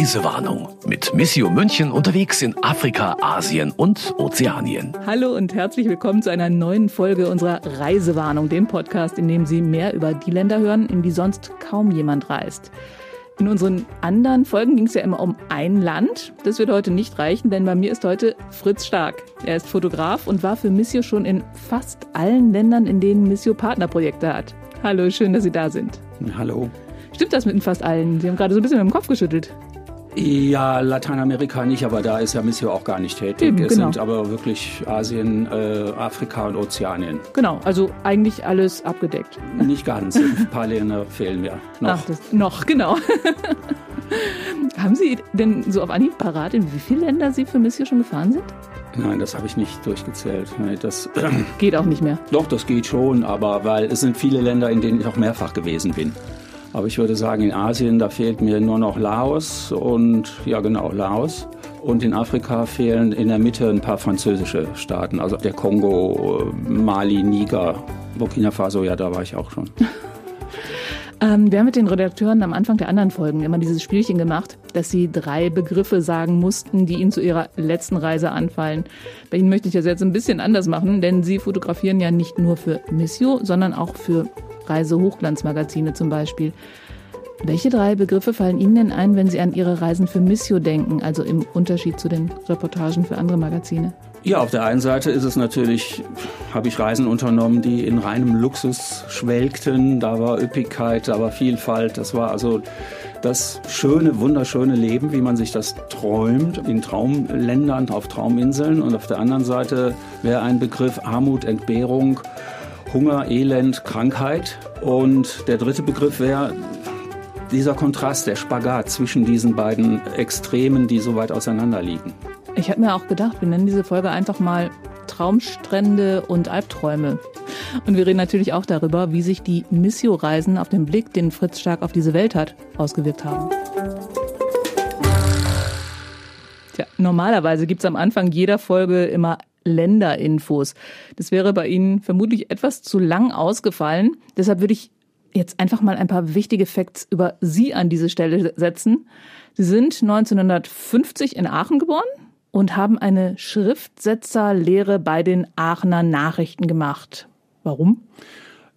Reisewarnung mit Missio München unterwegs in Afrika, Asien und Ozeanien. Hallo und herzlich willkommen zu einer neuen Folge unserer Reisewarnung, dem Podcast, in dem Sie mehr über die Länder hören, in die sonst kaum jemand reist. In unseren anderen Folgen ging es ja immer um ein Land. Das wird heute nicht reichen, denn bei mir ist heute Fritz Stark. Er ist Fotograf und war für Missio schon in fast allen Ländern, in denen Missio Partnerprojekte hat. Hallo, schön, dass Sie da sind. Hallo. Stimmt das mit fast allen? Sie haben gerade so ein bisschen mit dem Kopf geschüttelt. Ja, Lateinamerika nicht, aber da ist ja Missio auch gar nicht tätig. Eben, es genau. sind aber wirklich Asien, äh, Afrika und Ozeanien. Genau, also eigentlich alles abgedeckt. Nicht ganz. Ein paar Länder fehlen mir noch. Ach, das, noch, genau. Haben Sie denn so auf Anhieb parat, in wie viele Länder Sie für Missio schon gefahren sind? Nein, das habe ich nicht durchgezählt. Das, Geht auch nicht mehr. doch, das geht schon, aber weil es sind viele Länder, in denen ich auch mehrfach gewesen bin. Aber ich würde sagen, in Asien, da fehlt mir nur noch Laos und, ja genau, Laos. Und in Afrika fehlen in der Mitte ein paar französische Staaten, also der Kongo, Mali, Niger, Burkina Faso, ja, da war ich auch schon. Ähm, wir haben mit den Redakteuren am Anfang der anderen Folgen immer dieses Spielchen gemacht, dass sie drei Begriffe sagen mussten, die ihnen zu ihrer letzten Reise anfallen. Bei Ihnen möchte ich das jetzt ein bisschen anders machen, denn Sie fotografieren ja nicht nur für Missio, sondern auch für Reise-Hochglanzmagazine zum Beispiel. Welche drei Begriffe fallen Ihnen denn ein, wenn Sie an Ihre Reisen für Missio denken, also im Unterschied zu den Reportagen für andere Magazine? Ja, auf der einen Seite ist es natürlich, habe ich Reisen unternommen, die in reinem Luxus schwelgten. Da war Üppigkeit, da war Vielfalt. Das war also das schöne, wunderschöne Leben, wie man sich das träumt, in Traumländern, auf Trauminseln. Und auf der anderen Seite wäre ein Begriff Armut, Entbehrung, Hunger, Elend, Krankheit. Und der dritte Begriff wäre dieser Kontrast, der Spagat zwischen diesen beiden Extremen, die so weit auseinander liegen. Ich habe mir auch gedacht, wir nennen diese Folge einfach mal Traumstrände und Albträume. Und wir reden natürlich auch darüber, wie sich die Missio-Reisen auf den Blick, den Fritz Stark auf diese Welt hat, ausgewirkt haben. Tja, normalerweise gibt's am Anfang jeder Folge immer Länderinfos. Das wäre bei Ihnen vermutlich etwas zu lang ausgefallen. Deshalb würde ich jetzt einfach mal ein paar wichtige Facts über Sie an diese Stelle setzen. Sie sind 1950 in Aachen geboren und haben eine Schriftsetzerlehre bei den Aachener Nachrichten gemacht. Warum?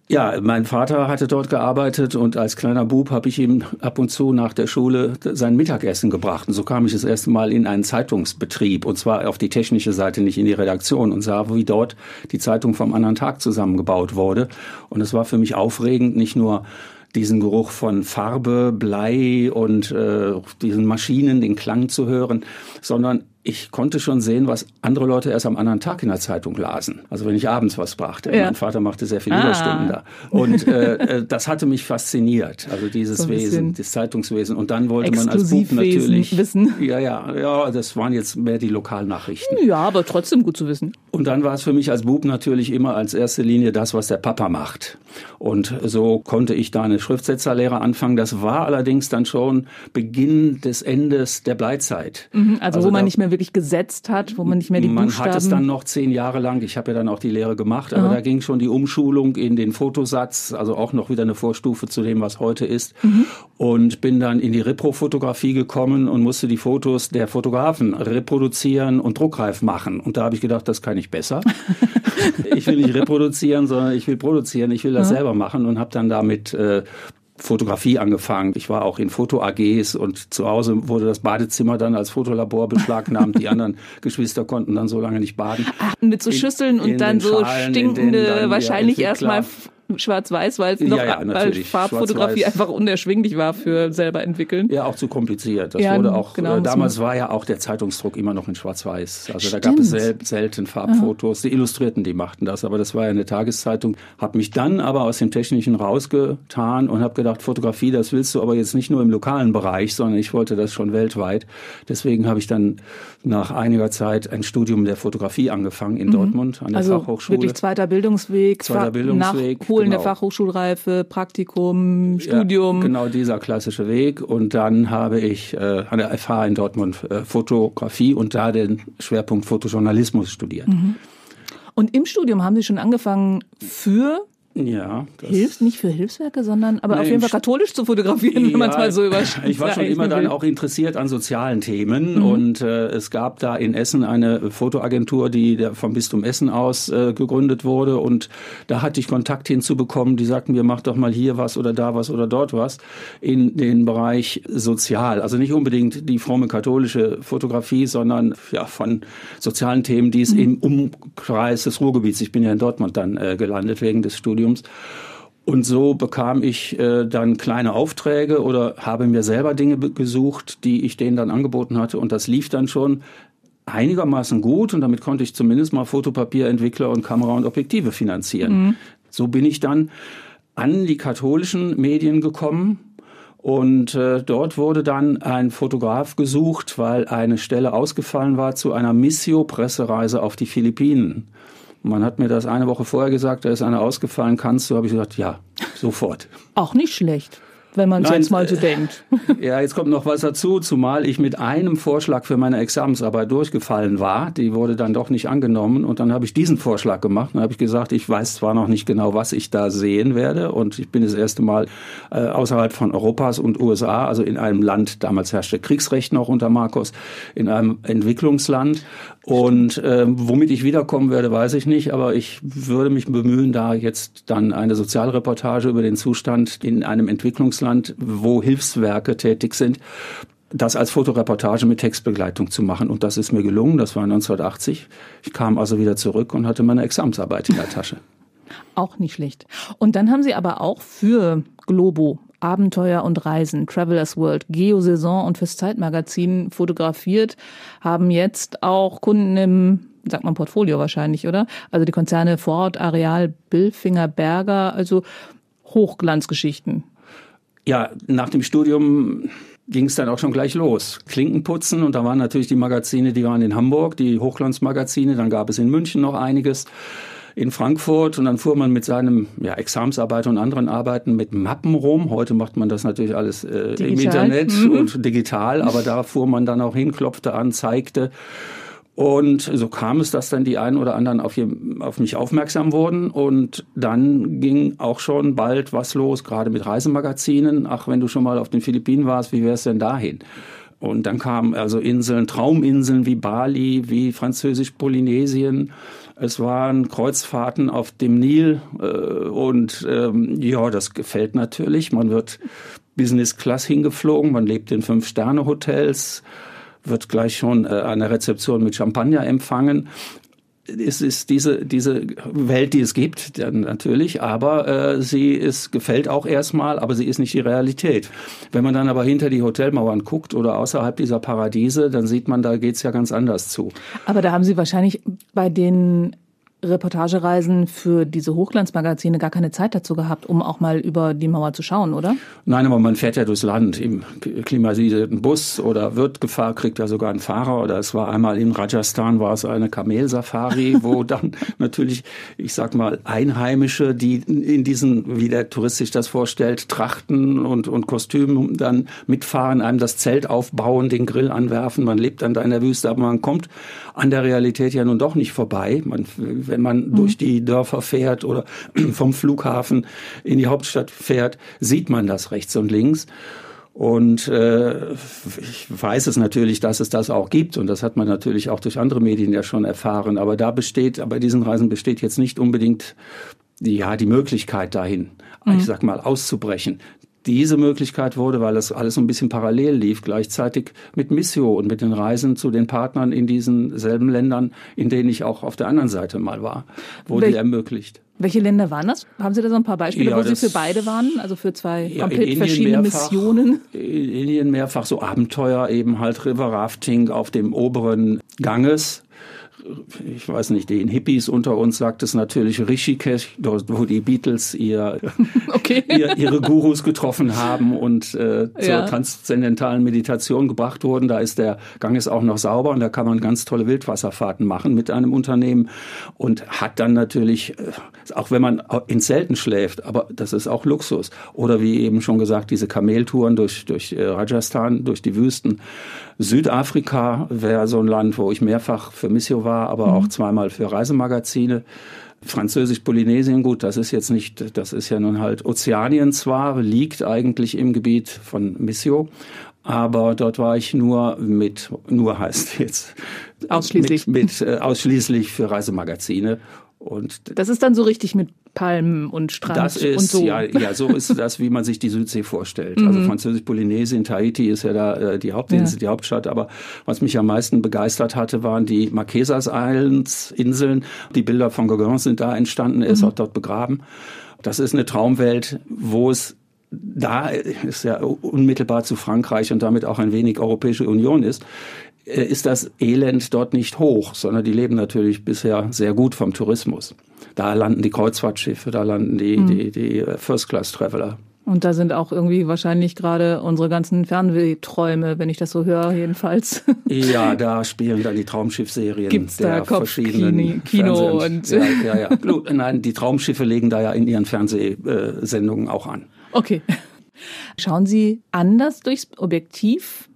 Ja, mein Vater hatte dort gearbeitet und als kleiner Bub habe ich ihm ab und zu nach der Schule sein Mittagessen gebracht. Und so kam ich das erste Mal in einen Zeitungsbetrieb und zwar auf die technische Seite, nicht in die Redaktion und sah, wie dort die Zeitung vom anderen Tag zusammengebaut wurde. Und es war für mich aufregend, nicht nur diesen Geruch von Farbe, Blei und äh, diesen Maschinen, den Klang zu hören, sondern ich konnte schon sehen, was andere Leute erst am anderen Tag in der Zeitung lasen. Also wenn ich abends was brachte. Ja. Mein Vater machte sehr viele Ah. Überstunden da. Und äh, äh, das hatte mich fasziniert. Also dieses So Wesen, das Zeitungswesen. Und dann wollte man als Bub natürlich. wissen. Ja, ja, ja, das waren jetzt mehr die Lokalnachrichten. Ja, aber trotzdem gut zu wissen. Und dann war es für mich als Bub natürlich immer als erste Linie das, was der Papa macht. Und so konnte ich da eine Schriftsetzerlehre anfangen. Das war allerdings dann schon Beginn des Endes der Bleizeit. Also, wo man nicht mehr wirklich gesetzt hat, wo man nicht mehr die man Buchstaben... hat es dann noch zehn Jahre lang, ich habe ja dann auch die Lehre gemacht, aber da ging schon die Umschulung in den Fotosatz, also auch noch wieder eine Vorstufe zu dem, was heute ist. Mhm. Und bin dann in die Repro-Fotografie gekommen und musste die Fotos der Fotografen reproduzieren und druckreif machen. Und da habe ich gedacht, das kann ich besser. ich will nicht reproduzieren, sondern ich will produzieren, ich will das selber machen und habe dann damit äh, Fotografie angefangen. Ich war auch in Foto-AGs und zu Hause wurde das Badezimmer dann als Fotolabor beschlagnahmt. Die anderen Geschwister konnten dann so lange nicht baden. Ach, mit so In- Schüsseln und in dann so Schalen, stinkende, dann, wahrscheinlich erstmal. Schwarz-weiß, weil es Ja, noch ja, weil natürlich. Farbfotografie einfach unerschwinglich war für selber entwickeln. Ja, auch zu kompliziert. Das Ja, wurde auch, genau, äh, damals war ja auch der Zeitungsdruck immer noch in Schwarz-Weiß. Also da gab es Stimmt. sel selten Farbfotos. Die Illustrierten, die machten das, aber das war ja eine Tageszeitung. Hab mich dann aber aus dem Technischen rausgetan und habe gedacht, Fotografie, das willst du aber jetzt nicht nur im lokalen Bereich, sondern ich wollte das schon weltweit. Deswegen habe ich dann nach einiger Zeit ein Studium der Fotografie angefangen in Dortmund an der Also Fachhochschule. wirklich zweiter Bildungsweg, Zweiter Fa- Bildungsweg, Nachholen der genau. Fachhochschulreife, Praktikum, Studium. Ja, genau dieser klassische Weg. Und dann habe ich äh, an der FH in Dortmund äh, Fotografie und da den Schwerpunkt Fotojournalismus studiert. Und im Studium haben Sie schon angefangen, für Ja. Hilft nicht für Hilfswerke, sondern aber nee, auf jeden Fall katholisch zu fotografieren, ja, wenn man es mal so überschreibt. Ich war schon immer dann auch interessiert an sozialen Themen mhm. und äh, es gab da in Essen eine Fotoagentur, die der vom Bistum Essen aus äh, gegründet wurde und da hatte ich Kontakt hinzubekommen, die sagten mir, mach doch mal hier was oder da was oder dort was in den Bereich sozial. Also nicht unbedingt die fromme katholische Fotografie, sondern ja von sozialen Themen, die es mhm. im Umkreis des Ruhrgebiets, ich bin ja in Dortmund dann äh, gelandet wegen des Studiums, Studiums. Und so bekam ich äh, dann kleine Aufträge oder habe mir selber Dinge gesucht, die ich denen dann angeboten hatte. Und das lief dann schon einigermaßen gut und damit konnte ich zumindest mal Fotopapierentwickler und Kamera und Objektive finanzieren. Mhm. So bin ich dann an die katholischen Medien gekommen und äh, dort wurde dann ein Fotograf gesucht, weil eine Stelle ausgefallen war zu einer Missio-Pressereise auf die Philippinen. Man hat mir das eine Woche vorher gesagt, da ist einer ausgefallen, kannst du? Habe ich gesagt, ja, sofort. Auch nicht schlecht wenn man es jetzt mal so denkt. Ja, jetzt kommt noch was dazu, zumal ich mit einem Vorschlag für meine Examensarbeit durchgefallen war. Die wurde dann doch nicht angenommen und dann habe ich diesen Vorschlag gemacht. Dann habe ich gesagt, ich weiß zwar noch nicht genau, was ich da sehen werde und ich bin das erste Mal äh, außerhalb von Europas und USA, also in einem Land, damals herrschte Kriegsrecht noch unter Markus, in einem Entwicklungsland und äh, womit ich wiederkommen werde, weiß ich nicht, aber ich würde mich bemühen, da jetzt dann eine Sozialreportage über den Zustand in einem Entwicklungsland, wo Hilfswerke tätig sind, das als Fotoreportage mit Textbegleitung zu machen. Und das ist mir gelungen, das war 1980. Ich kam also wieder zurück und hatte meine Examensarbeit in der Tasche. Auch nicht schlecht. Und dann haben Sie aber auch für Globo Abenteuer und Reisen, Travelers World, Geosaison und fürs Zeitmagazin fotografiert, haben jetzt auch Kunden im sagt man Portfolio wahrscheinlich, oder? Also die Konzerne Ford, Areal, Billfinger, Berger, also Hochglanzgeschichten. Ja, nach dem Studium ging es dann auch schon gleich los. Klinkenputzen und da waren natürlich die Magazine, die waren in Hamburg, die Hochglanzmagazine, dann gab es in München noch einiges in Frankfurt und dann fuhr man mit seinem ja, Examsarbeit und anderen Arbeiten mit Mappen rum. Heute macht man das natürlich alles äh, im Internet mhm. und digital, aber da fuhr man dann auch hin, klopfte an, zeigte. Und so kam es, dass dann die einen oder anderen auf, auf, mich aufmerksam wurden. Und dann ging auch schon bald was los, gerade mit Reisemagazinen. Ach, wenn du schon mal auf den Philippinen warst, wie wär's denn dahin? Und dann kamen also Inseln, Trauminseln wie Bali, wie Französisch-Polynesien. Es waren Kreuzfahrten auf dem Nil äh, und ähm, ja, das gefällt natürlich. Man wird Business Class hingeflogen, man lebt in Fünf-Sterne-Hotels, wird gleich schon äh, eine Rezeption mit Champagner empfangen es ist diese, diese Welt, die es gibt, natürlich, aber äh, sie ist, gefällt auch erstmal, aber sie ist nicht die Realität. Wenn man dann aber hinter die Hotelmauern guckt oder außerhalb dieser Paradiese, dann sieht man, da geht's ja ganz anders zu. Aber da haben Sie wahrscheinlich bei den Reportagereisen für diese Hochglanzmagazine gar keine Zeit dazu gehabt, um auch mal über die Mauer zu schauen, oder? Nein, aber man fährt ja durchs Land im klimatisierten Bus oder wird gefahren, kriegt ja sogar einen Fahrer. Oder es war einmal in Rajasthan, war es eine Kamelsafari, wo dann natürlich, ich sag mal, Einheimische, die in diesen, wie der Tourist sich das vorstellt, Trachten und, und Kostümen dann mitfahren, einem das Zelt aufbauen, den Grill anwerfen. Man lebt dann da in der Wüste, aber man kommt an der Realität ja nun doch nicht vorbei. Man, wenn man mhm. durch die Dörfer fährt oder vom Flughafen in die Hauptstadt fährt, sieht man das rechts und links. Und äh, ich weiß es natürlich, dass es das auch gibt und das hat man natürlich auch durch andere Medien ja schon erfahren. Aber da besteht, bei diesen Reisen besteht jetzt nicht unbedingt die, ja die Möglichkeit dahin, mhm. ich sag mal auszubrechen diese Möglichkeit wurde, weil das alles so ein bisschen parallel lief, gleichzeitig mit Missio und mit den Reisen zu den Partnern in diesen selben Ländern, in denen ich auch auf der anderen Seite mal war, wurde Wel ermöglicht. Welche Länder waren das? Haben Sie da so ein paar Beispiele, ja, wo Sie für beide waren? Also für zwei ja, komplett verschiedene mehrfach, Missionen? In Indien mehrfach so Abenteuer, eben halt River Rafting auf dem oberen Ganges ich weiß nicht, den Hippies unter uns sagt es natürlich Rishikesh, wo die Beatles ihr, okay. ihr ihre Gurus getroffen haben und äh, zur ja. transzendentalen Meditation gebracht wurden. Da ist der Gang ist auch noch sauber und da kann man ganz tolle Wildwasserfahrten machen mit einem Unternehmen und hat dann natürlich, äh, auch wenn man in Zelten schläft, aber das ist auch Luxus. Oder wie eben schon gesagt, diese Kameltouren durch, durch äh, Rajasthan, durch die Wüsten. Südafrika wäre so ein Land, wo ich mehrfach für Missio war, aber mhm. auch zweimal für Reisemagazine. Französisch-Polynesien, gut, das ist jetzt nicht, das ist ja nun halt Ozeanien zwar, liegt eigentlich im Gebiet von Missio, aber dort war ich nur mit, nur heißt jetzt ausschließlich mit, mit äh, ausschließlich für Reisemagazine und das ist dann so richtig mit Palmen und Strand das ist, und so. Ja, ja, so ist das, wie man sich die Südsee vorstellt. Also Mhm. Französisch-Polynesien, Tahiti ist ja da äh, die Hauptinsel, Ja. die Hauptstadt. Aber was mich am meisten begeistert hatte, waren die Marquesas Islands, Inseln. Die Bilder von Gauguin sind da entstanden. Er ist Mhm. auch dort begraben. Das ist eine Traumwelt, wo es da ist ja unmittelbar zu Frankreich und damit auch ein wenig Europäische Union ist, ist das Elend dort nicht hoch, sondern die leben natürlich bisher sehr gut vom Tourismus. Da landen die Kreuzfahrtschiffe, da landen die, Mhm. die, die äh, First-Class-Traveler. Und da sind auch irgendwie wahrscheinlich gerade unsere ganzen Fernwehträume, wenn ich das so höre, jedenfalls. Ja, da spielen dann die Traumschiffserien Gibt's da der Kopfkino- verschiedenen Kino und- ja, ja, ja. Gut, Nein, die Traumschiffe legen da ja in ihren Fernsehsendungen auch an. Okay. Schauen Sie anders durchs Objektiv,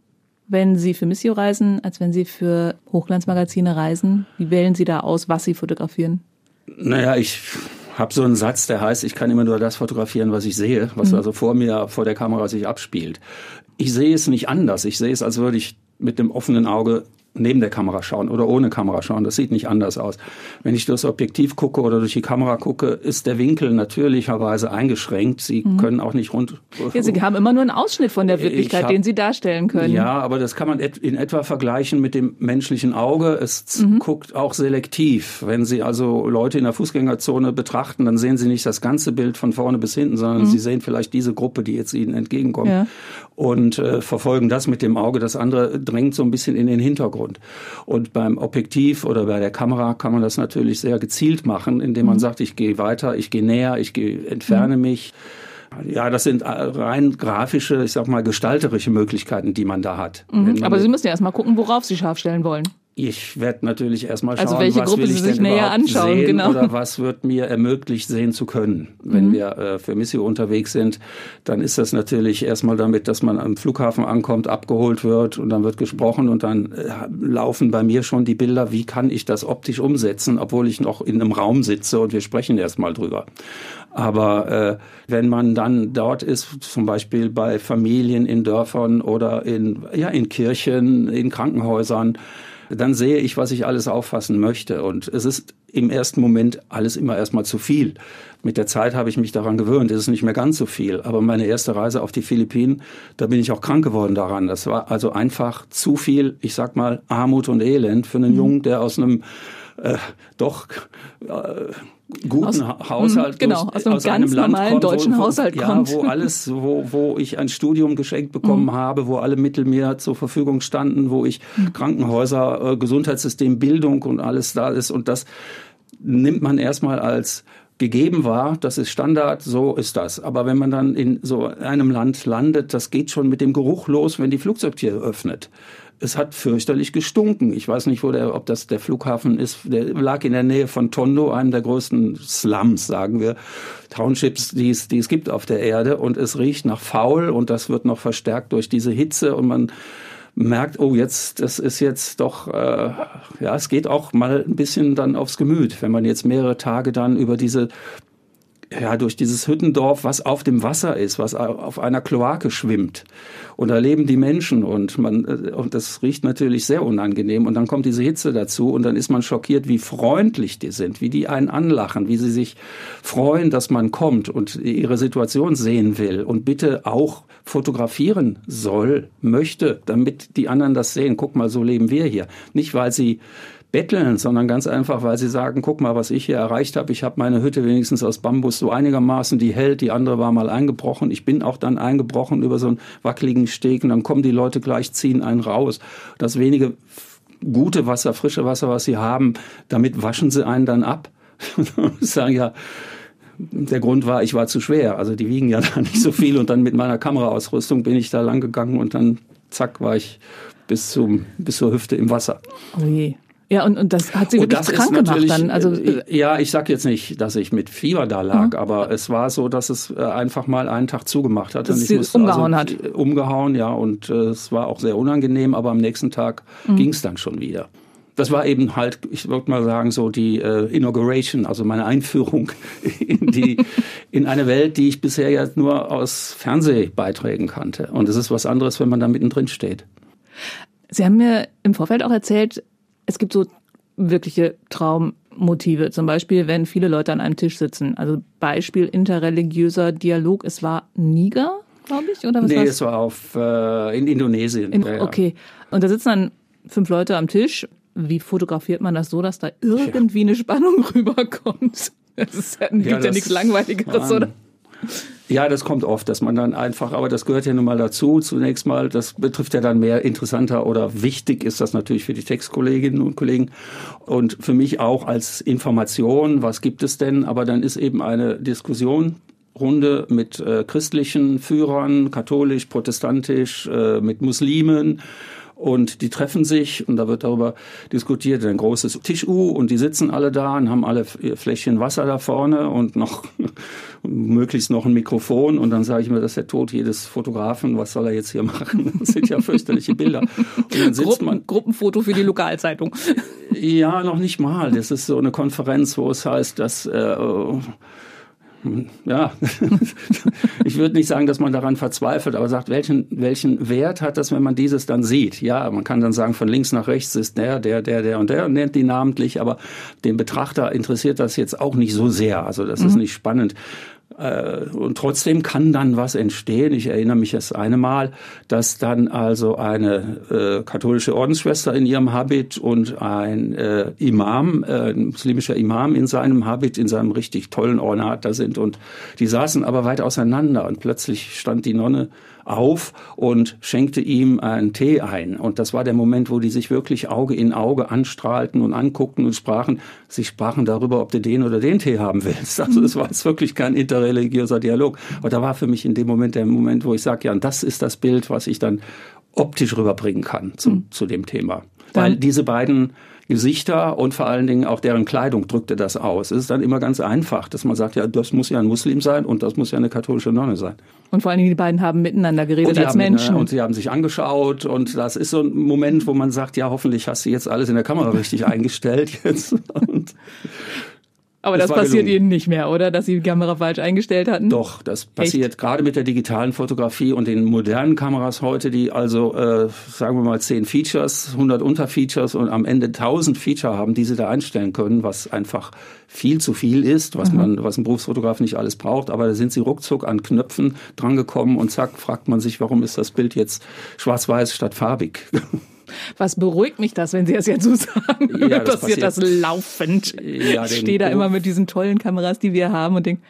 wenn Sie für Missio reisen, als wenn Sie für Hochglanzmagazine reisen? Wie wählen Sie da aus, was Sie fotografieren? Naja, ich habe so einen Satz, der heißt, ich kann immer nur das fotografieren, was ich sehe, was also vor mir, vor der Kamera sich abspielt. Ich sehe es nicht anders. Ich sehe es, als würde ich mit dem offenen Auge neben der Kamera schauen oder ohne Kamera schauen. Das sieht nicht anders aus. Wenn ich durchs Objektiv gucke oder durch die Kamera gucke, ist der Winkel natürlicherweise eingeschränkt. Sie können auch nicht rund. Ja, Sie haben immer nur einen Ausschnitt von der Wirklichkeit, hab- den Sie darstellen können. Ja, aber das kann man in etwa vergleichen mit dem menschlichen Auge. Es z- guckt auch selektiv. Wenn Sie also Leute in der Fußgängerzone betrachten, dann sehen Sie nicht das ganze Bild von vorne bis hinten, sondern Sie sehen vielleicht diese Gruppe, die jetzt Ihnen entgegenkommt Ja. und äh, verfolgen das mit dem Auge. Das andere drängt so ein bisschen in den Hintergrund. Und beim Objektiv oder bei der Kamera kann man das natürlich sehr gezielt machen, indem man sagt, ich gehe weiter, ich gehe näher, ich gehe, entferne mich. Ja, das sind rein grafische, ich sag mal, gestalterische Möglichkeiten, die man da hat. Wenn man Mhm. Aber Sie müssen ja erstmal gucken, worauf Sie scharf stellen wollen. Ich werde natürlich erstmal schauen, Also welche was Gruppe will ich Sie sich denn näher anschauen, sehen genau. oder was wird mir ermöglicht sehen zu können. Wenn wir äh, für Missio unterwegs sind, dann ist das natürlich erstmal damit, dass man am Flughafen ankommt, abgeholt wird und dann wird gesprochen und dann äh, laufen bei mir schon die Bilder, wie kann ich das optisch umsetzen, obwohl ich noch in einem Raum sitze und wir sprechen erstmal drüber. Aber äh, wenn man dann dort ist, zum Beispiel bei Familien in Dörfern oder in, ja, in Kirchen, in Krankenhäusern, dann sehe ich, was ich alles auffassen möchte. Und es ist im ersten Moment alles immer erstmal zu viel. Mit der Zeit habe ich mich daran gewöhnt, es ist nicht mehr ganz so viel. Aber meine erste Reise auf die Philippinen, da bin ich auch krank geworden daran. Das war also einfach zu viel, ich sag mal, Armut und Elend für einen Jungen, der aus einem äh, doch äh, guten Aus- Ha- Haushalt Mhm, genau, durch, aus einem ganz Land normalen kommt, deutschen wo, Haushalt ja, kommt. wo alles, wo, wo ich ein Studium geschenkt bekommen Mhm. habe, wo alle Mittel mir zur Verfügung standen, wo ich Mhm. Krankenhäuser, äh, Gesundheitssystem, Bildung und alles da ist. Und das nimmt man erstmal als gegeben wahr, das ist Standard, so ist das. Aber wenn man dann in so einem Land landet, das geht schon mit dem Geruch los, wenn die Flugzeugtür öffnet. Es hat fürchterlich gestunken. Ich weiß nicht, wo der, ob das der Flughafen ist. Der lag in der Nähe von Tondo, einem der größten Slums, sagen wir, Townships, die es, die es gibt auf der Erde. Und es riecht nach faul und das wird noch verstärkt durch diese Hitze und man merkt, oh, jetzt, das ist jetzt doch, äh, ja, es geht auch mal ein bisschen dann aufs Gemüt, wenn man jetzt mehrere Tage dann über diese ja, durch dieses Hüttendorf, was auf dem Wasser ist, was auf einer Kloake schwimmt. Und da leben die Menschen und man, äh, und das riecht natürlich sehr unangenehm. Und dann kommt diese Hitze dazu und dann ist man schockiert, wie freundlich die sind, wie die einen anlachen, wie sie sich freuen, dass man kommt und ihre Situation sehen will und bitte auch fotografieren soll, möchte, damit die anderen das sehen. Guck mal, so leben wir hier. Nicht, weil sie betteln, sondern ganz einfach, weil sie sagen, guck mal, was ich hier erreicht habe. Ich habe meine Hütte wenigstens aus Bambus so einigermaßen, die hält, die andere war mal eingebrochen. Ich bin auch dann eingebrochen über so einen wackeligen Steg und dann kommen die Leute gleich, ziehen einen raus. Das wenige gute Wasser, frische Wasser, was sie haben, damit waschen sie einen dann ab. Und sagen ja, der Grund war, ich war zu schwer. Also die wiegen ja da nicht so viel und dann mit meiner Kameraausrüstung bin ich da lang gegangen und dann zack war ich bis zum bis zur Hüfte im Wasser. Oh je. Ja, und, und das hat sie wirklich krank gemacht dann. Also, äh, ja, ich sag jetzt nicht, dass ich mit Fieber da lag, aber es war so, dass es äh, einfach mal einen Tag zugemacht hat. Dass und ich sie musste umgehauen also, hat. Umgehauen, ja, und äh, es war auch sehr unangenehm, aber am nächsten Tag Mhm. ging es dann schon wieder. das war eben halt, ich würde mal sagen, so die äh, Inauguration, also meine Einführung in die in eine Welt, die ich bisher ja nur aus Fernsehbeiträgen kannte. Und es ist was anderes, wenn man da mittendrin steht. Sie haben mir im Vorfeld auch erzählt, es gibt so wirkliche Traummotive. Zum Beispiel, wenn viele Leute an einem Tisch sitzen. Also Beispiel interreligiöser Dialog. Es war Niger, glaube ich, oder was Nee, war's? es war auf, äh, in Indonesien. In, Ja, ja. okay. Und da sitzen dann fünf Leute am Tisch. Wie fotografiert man das so, dass da irgendwie eine Spannung rüberkommt? Ist ja, gibt ja, nichts Langweiligeres, ähm, oder? Ja, das kommt oft, dass man dann einfach, aber das gehört ja nun mal dazu. Zunächst mal, das betrifft ja dann mehr interessanter oder wichtig ist das natürlich für die Textkolleginnen und Kollegen und für mich auch als Information, was gibt es denn? Aber dann ist eben eine Diskussion. Runde mit äh, christlichen Führern, katholisch, protestantisch, äh, mit Muslimen und die treffen sich und da wird darüber diskutiert, ein großes Tisch-U und die sitzen alle da und haben alle Fläschchen Wasser da vorne und noch möglichst noch ein Mikrofon und dann sage ich mir, das ist der Tod jedes Fotografen, was soll er jetzt hier machen? Das sind ja fürchterliche Bilder. Und dann sitzt Gruppen, man, Gruppenfoto für die Lokalzeitung. ja, noch nicht mal. Das ist so eine Konferenz, wo es heißt, dass äh, ja, ich würde nicht sagen, dass man daran verzweifelt, aber sagt, welchen, welchen Wert hat das, wenn man dieses dann sieht? Ja, man kann dann sagen, von links nach rechts ist der, der, der, der und der und nennt die namentlich, aber den Betrachter interessiert das jetzt auch nicht so sehr. Also das ist nicht spannend. Äh, Und trotzdem kann dann was entstehen. Ich erinnere mich das eine Mal, dass dann also eine äh, katholische Ordensschwester in ihrem Habit und ein äh, Imam, äh, ein muslimischer Imam in seinem Habit, in seinem richtig tollen Ornat da sind. Und die saßen aber weit auseinander. Und plötzlich stand die Nonne auf und schenkte ihm einen Tee ein. Und das war der Moment, wo die sich wirklich Auge in Auge anstrahlten und anguckten und sprachen. Sie sprachen darüber, ob du den oder den Tee haben willst. Also es war jetzt wirklich kein interreligiöser Dialog. Aber da war für mich in dem Moment der Moment, wo ich sage, ja, und das ist das Bild, was ich dann optisch rüberbringen kann zu, zu dem Thema. Weil Dann- diese beiden Gesichter und vor allen Dingen auch deren Kleidung drückte das aus. Es ist dann immer ganz einfach, dass man sagt, ja, das muss ja ein Muslim sein und das muss ja eine katholische Nonne sein. Und vor allen Dingen, die beiden haben miteinander geredet als haben, Menschen. äh, Und sie haben sich angeschaut und das ist so ein Moment, wo man sagt, ja, hoffentlich hast du jetzt alles in der Kamera richtig eingestellt jetzt. Und Aber das das, passiert gelungen. Ihnen nicht mehr, oder? Dass Sie die Kamera falsch eingestellt hatten? doch, das passiert gerade mit der digitalen Fotografie und den modernen Kameras heute, die also, äh, sagen wir mal, 10 Features, 100 Unterfeatures und am Ende 1000 Feature haben, die sie da einstellen können, was einfach viel zu viel ist, was man, was ein Berufsfotograf nicht alles braucht. Aber da sind sie ruckzuck an Knöpfen drangekommen und zack, fragt man sich, warum ist das Bild jetzt schwarz-weiß statt farbig? Was beruhigt mich das, wenn Sie das jetzt so sagen? Mir Ja, das passiert das laufend. Ja, ich stehe da immer mit diesen tollen Kameras, die wir haben und denke,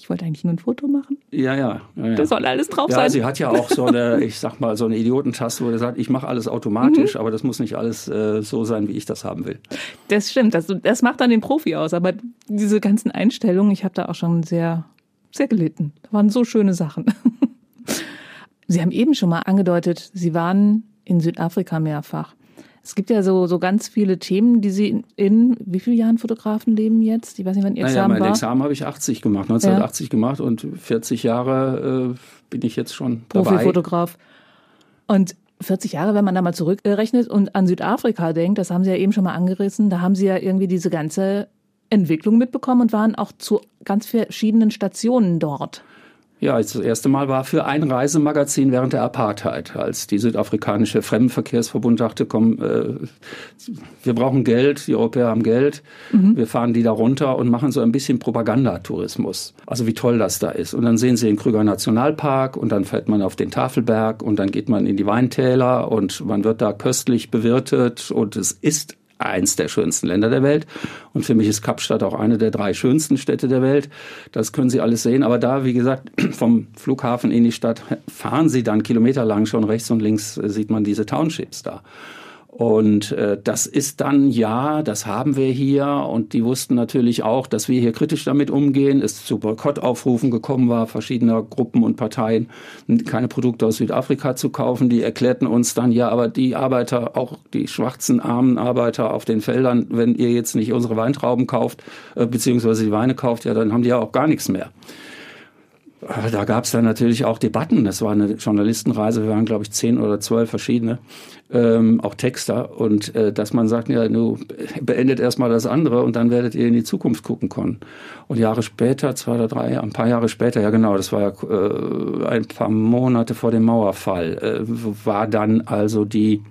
ich wollte eigentlich nur ein Foto machen. Ja, ja. ja, ja. Das soll alles drauf Ja, sein. sie hat ja auch so eine, ich sag mal, so eine Idiotentaste, wo sie sagt, ich mache alles automatisch, Mhm. aber das muss nicht alles äh, so sein, wie ich das haben will. Das stimmt, das, das macht dann den Profi aus. Aber diese ganzen Einstellungen, ich habe da auch schon sehr, sehr gelitten. Da waren so schöne Sachen. Sie haben eben schon mal angedeutet, Sie waren in Südafrika mehrfach. Es gibt ja so, so ganz viele Themen, die Sie in, in wie vielen Jahren Fotografen leben jetzt? Ich weiß nicht, wann Ihr Naja, Examen mein war. Examen habe ich 80 gemacht, 1980 gemacht und 40 Jahre äh, bin ich jetzt schon dabei. Profifotograf. Und 40 Jahre, wenn man da mal zurückrechnet und an Südafrika denkt, das haben Sie ja eben schon mal angerissen, da haben Sie ja irgendwie diese ganze Entwicklung mitbekommen und waren auch zu ganz verschiedenen Stationen dort. Ja, das erste Mal war für ein Reisemagazin während der Apartheid, als die südafrikanische Fremdenverkehrsverbund dachte, komm, äh, wir brauchen Geld, die Europäer haben Geld, wir fahren die da runter und machen so ein bisschen Propagandatourismus. Also wie toll das da ist. Und dann sehen sie den Krüger Nationalpark und dann fährt man auf den Tafelberg und dann geht man in die Weintäler und man wird da köstlich bewirtet und es ist eins der schönsten Länder der Welt. Und für mich ist Kapstadt auch eine der drei schönsten Städte der Welt. Das können Sie alles sehen. Aber da, wie gesagt, vom Flughafen in die Stadt fahren Sie dann kilometerlang schon rechts und links äh, sieht man diese Townships da. Und äh, das ist dann, ja, das haben wir hier. Und die wussten natürlich auch, dass wir hier kritisch damit umgehen, es zu Boykottaufrufen gekommen war, verschiedener Gruppen und Parteien, keine Produkte aus Südafrika zu kaufen. Die erklärten uns dann, ja, aber die Arbeiter, auch die schwarzen, armen Arbeiter auf den Feldern, wenn ihr jetzt nicht unsere Weintrauben kauft, äh, beziehungsweise die Weine kauft, ja, dann haben die ja auch gar nichts mehr. Da gab es dann natürlich auch Debatten. Das war eine Journalistenreise. Wir waren, glaube ich, zehn oder zwölf verschiedene, ähm, auch Texter. Und äh, dass man sagt, ja, du beendet erstmal das andere und dann werdet ihr in die Zukunft gucken können. Und Jahre später, zwei oder drei, ein paar Jahre später, ja genau, das war ja äh, ein paar Monate vor dem Mauerfall, äh, war dann also die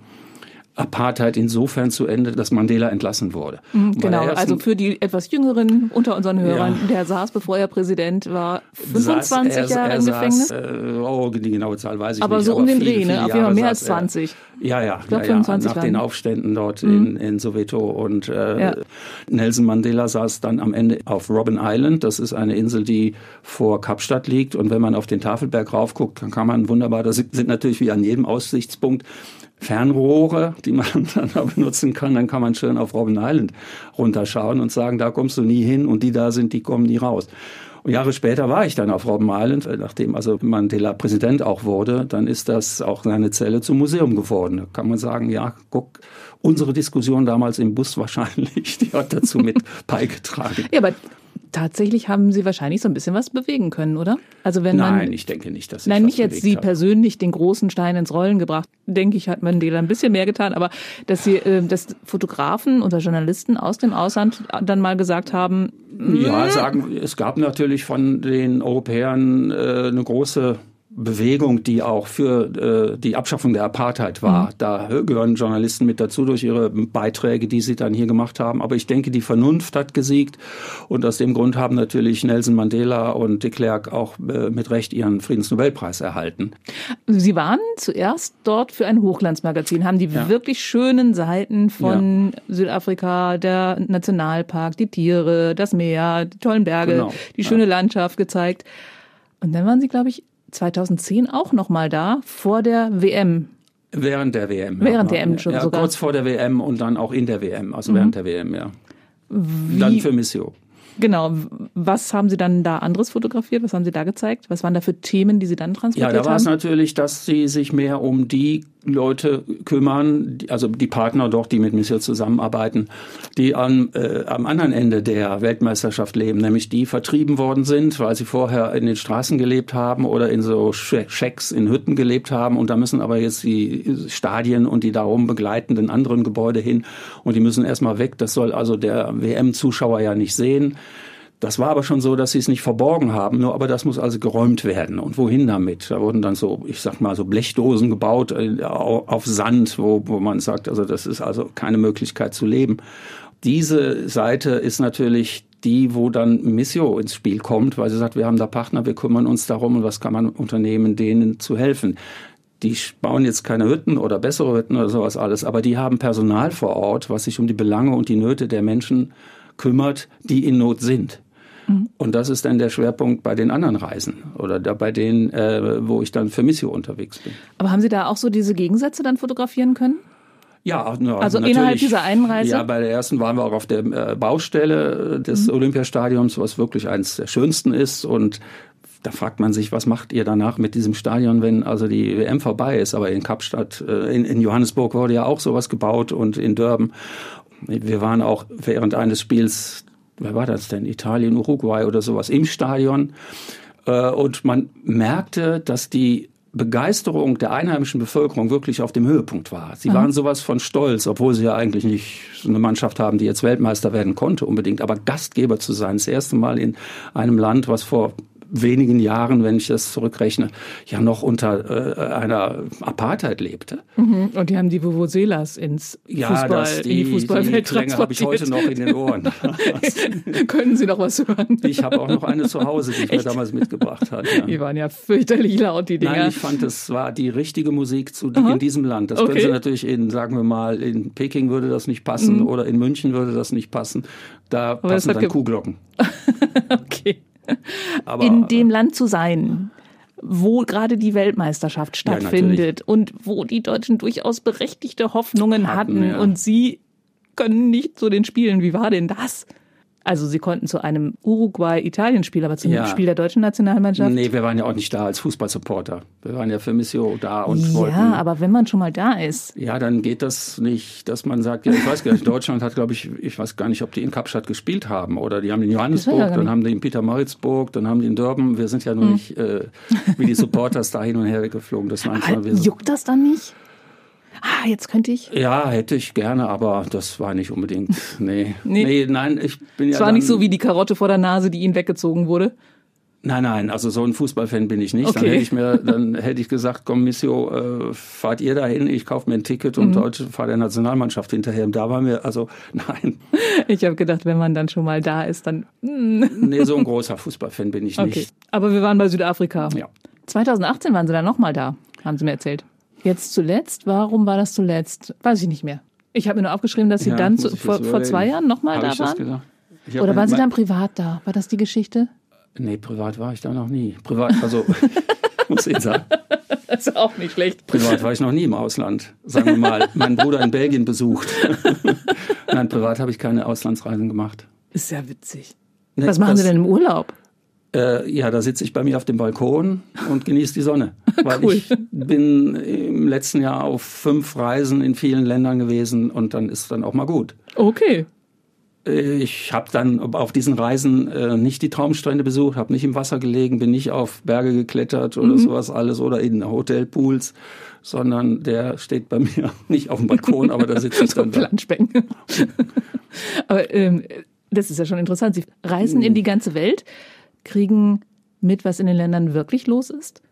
Apartheid insofern zu Ende, dass Mandela entlassen wurde. Mhm, genau, also für die etwas Jüngeren unter unseren Hörern, ja. der saß, bevor er Präsident war, 25 saß, er, Jahre er im Gefängnis. Äh, oh, die genaue Zahl weiß ich aber nicht. So aber so um den Dreh, ne? Auf jeden Fall mehr als 20. Ja, ja, ich glaub, ja, ja. nach den Aufständen dort mhm. in, in Soweto. Und äh, ja. Nelson Mandela saß dann am Ende auf Robben Island. Das ist eine Insel, die vor Kapstadt liegt. Und wenn man auf den Tafelberg raufguckt, dann kann man wunderbar, das sind natürlich wie an jedem Aussichtspunkt Fernrohre, die man dann benutzen kann, dann kann man schön auf Robben Island runterschauen und sagen, da kommst du nie hin und die da sind, die kommen nie raus. Und Jahre später war ich dann auf Robben Island, nachdem also Mandela Präsident auch wurde, dann ist das auch seine Zelle zum Museum geworden. Da kann man sagen, ja, guck, unsere Diskussion damals im Bus wahrscheinlich, die hat dazu mit beigetragen. Ja, aber tatsächlich haben Sie wahrscheinlich so ein bisschen was bewegen können, oder? Also wenn man Nein, ich denke nicht, dass ich Nein, nicht jetzt Sie habe. persönlich den großen Stein ins Rollen gebracht. Denke ich, hat Mandela ein bisschen mehr getan, aber dass Sie äh, dass Fotografen oder Journalisten aus dem Ausland dann mal gesagt haben, ja, hm? sagen, es gab natürlich von den Europäern äh, eine große Bewegung, die auch für äh, die Abschaffung der Apartheid war. Mhm. Da gehören Journalisten mit dazu durch ihre Beiträge, die sie dann hier gemacht haben. Aber ich denke, die Vernunft hat gesiegt und aus dem Grund haben natürlich Nelson Mandela und de Klerk auch äh, mit Recht ihren Friedensnobelpreis erhalten. Sie waren zuerst dort für ein Hochglanzmagazin, haben die ja. wirklich schönen Seiten von ja. Südafrika, der Nationalpark, die Tiere, das Meer, die tollen Berge, genau. die schöne ja. Landschaft gezeigt. Und dann waren Sie, glaube ich, 2010 auch noch mal da vor der WM. Während der WM. Während der WM schon ja, sogar. Kurz vor der WM und dann auch in der WM, also mhm. während der WM, ja. Wie, dann für Missio. Genau. Was haben Sie dann da anderes fotografiert? Was haben Sie da gezeigt? Was waren da für Themen, die Sie dann transportiert haben? Ja, da war es natürlich, dass Sie sich mehr um die Leute kümmern, also die Partner dort, die mit Mission zusammenarbeiten, die am, äh, am anderen Ende der Weltmeisterschaft leben, nämlich die vertrieben worden sind, weil sie vorher in den Straßen gelebt haben oder in so Schecks in Hütten gelebt haben und da müssen aber jetzt die Stadien und die darum begleitenden anderen Gebäude hin und die müssen erstmal weg. Das soll also der WM-Zuschauer ja nicht sehen. Das war aber schon so, dass sie es nicht verborgen haben, nur aber das muss also geräumt werden. Und wohin damit? Da wurden dann so, ich sag mal, so Blechdosen gebaut äh, auf Sand, wo, wo man sagt, also das ist also keine Möglichkeit zu leben. Diese Seite ist natürlich die, wo dann Missio ins Spiel kommt, weil sie sagt, wir haben da Partner, wir kümmern uns darum und was kann man unternehmen, denen zu helfen. Die bauen jetzt keine Hütten oder bessere Hütten oder sowas alles, aber die haben Personal vor Ort, was sich um die Belange und die Nöte der Menschen kümmert, die in Not sind. Mhm. Und das ist dann der Schwerpunkt bei den anderen Reisen oder da bei denen, äh, wo ich dann für Missio unterwegs bin. Aber haben Sie da auch so diese Gegensätze dann fotografieren können? Ja, also, also innerhalb dieser einen Reise? Ja, bei der ersten waren wir auch auf der äh, Baustelle des mhm. Olympiastadions, was wirklich eines der schönsten ist und da fragt man sich, was macht ihr danach mit diesem Stadion, wenn also die WM vorbei ist? Aber in Kapstadt, äh, in, in Johannesburg wurde ja auch sowas gebaut und in Durban. Wir waren auch während eines Spiels wer war das denn? Italien, Uruguay oder sowas im Stadion. Äh, und man merkte, dass die Begeisterung der einheimischen Bevölkerung wirklich auf dem Höhepunkt war. Sie mhm. waren sowas von stolz, obwohl sie ja eigentlich nicht so eine Mannschaft haben, die jetzt Weltmeister werden konnte unbedingt, aber Gastgeber zu sein, das erste Mal in einem Land, was vor wenigen Jahren, wenn ich das zurückrechne, ja noch unter äh, einer Apartheid lebte. Mhm. Und die haben die Vuvuzelas ins ja, Fußball, das, die, in die Fußballwelt die habe ich heute noch in den Ohren. Können Sie noch was hören? Ich habe auch noch eine zu Hause, die ich Echt? mir damals mitgebracht habe. Ja. Die waren ja fürchterlich laut, die Dinger. Nein, ich fand, es war die richtige Musik zu, in diesem Land. Das okay. können Sie natürlich in, sagen wir mal, in Peking würde das nicht passen mhm. oder in München würde das nicht passen. Da Aber passen dann Kuhglocken. okay. Aber, in dem Land zu sein, wo gerade die Weltmeisterschaft stattfindet ja, und wo die Deutschen durchaus berechtigte Hoffnungen hatten, hatten ja. und sie können nicht zu den Spielen. Wie war denn das? Also sie konnten zu einem Uruguay-Italien-Spiel, aber zum ja. Spiel der deutschen Nationalmannschaft. Nee, wir waren ja auch nicht da als Fußballsupporter. Wir waren ja für Missio da und ja, wollten. Ja, aber wenn man schon mal da ist. Ja, dann geht das nicht, dass man sagt, ja, ich weiß gar nicht, Deutschland hat, glaube ich, ich weiß gar nicht, ob die in Kapstadt gespielt haben oder die haben in Johannesburg, ja dann haben die in Peter-Maritzburg, dann haben die in Durban. Wir sind ja nur hm. nicht äh, wie die Supporters da hin und her geflogen. Das war einfach, Juckt das dann nicht? Ah, jetzt könnte ich. Ja, hätte ich gerne, aber das war nicht unbedingt. Nee. nee. nee nein, ich bin ja. Es war nicht so wie die Karotte vor der Nase, die ihnen weggezogen wurde. Nein, nein, also so ein Fußballfan bin ich nicht. Okay. Dann hätte ich mir, dann hätte ich gesagt, komm, Missio, äh, fahrt ihr dahin, ich kaufe mir ein Ticket und mhm. heute fahrt der Nationalmannschaft hinterher. Und da waren wir, also nein. Ich habe gedacht, wenn man dann schon mal da ist, dann. Mm. nee, so ein großer Fußballfan bin ich okay. nicht. Aber wir waren bei Südafrika. Ja. 2018 waren sie dann nochmal da, haben sie mir erzählt. Jetzt zuletzt, warum war das zuletzt? Weiß ich nicht mehr. Ich habe mir nur aufgeschrieben, dass Sie ja, dann zu, vor, vor, zwei Jahren nochmal da waren. Oder waren Sie dann privat da? War das die Geschichte? Nee, privat war ich da noch nie. Privat, also muss ich sagen. Das ist auch nicht schlecht. Privat war ich noch nie im Ausland. Sagen wir mal, meinen Bruder in Belgien besucht. Nein, privat habe ich keine Auslandsreisen gemacht. Ist ja witzig. Nee, Was machen Sie denn im Urlaub? Äh, ja, da sitze ich bei mir auf dem Balkon und genieße die Sonne. Weil cool. ich bin im letzten Jahr auf fünf Reisen in vielen Ländern gewesen und dann ist dann auch mal gut. Okay. Äh, ich habe dann auf diesen Reisen äh, nicht die Traumstrände besucht, habe nicht im Wasser gelegen, bin nicht auf Berge geklettert oder mhm. sowas alles oder in Hotelpools, sondern der steht bei mir nicht auf dem Balkon, aber da sitze ich so dann. Planschbecken. aber ähm, das ist ja schon interessant. Sie reisen in die ganze Welt kriegen mit, was in den Ländern wirklich los ist.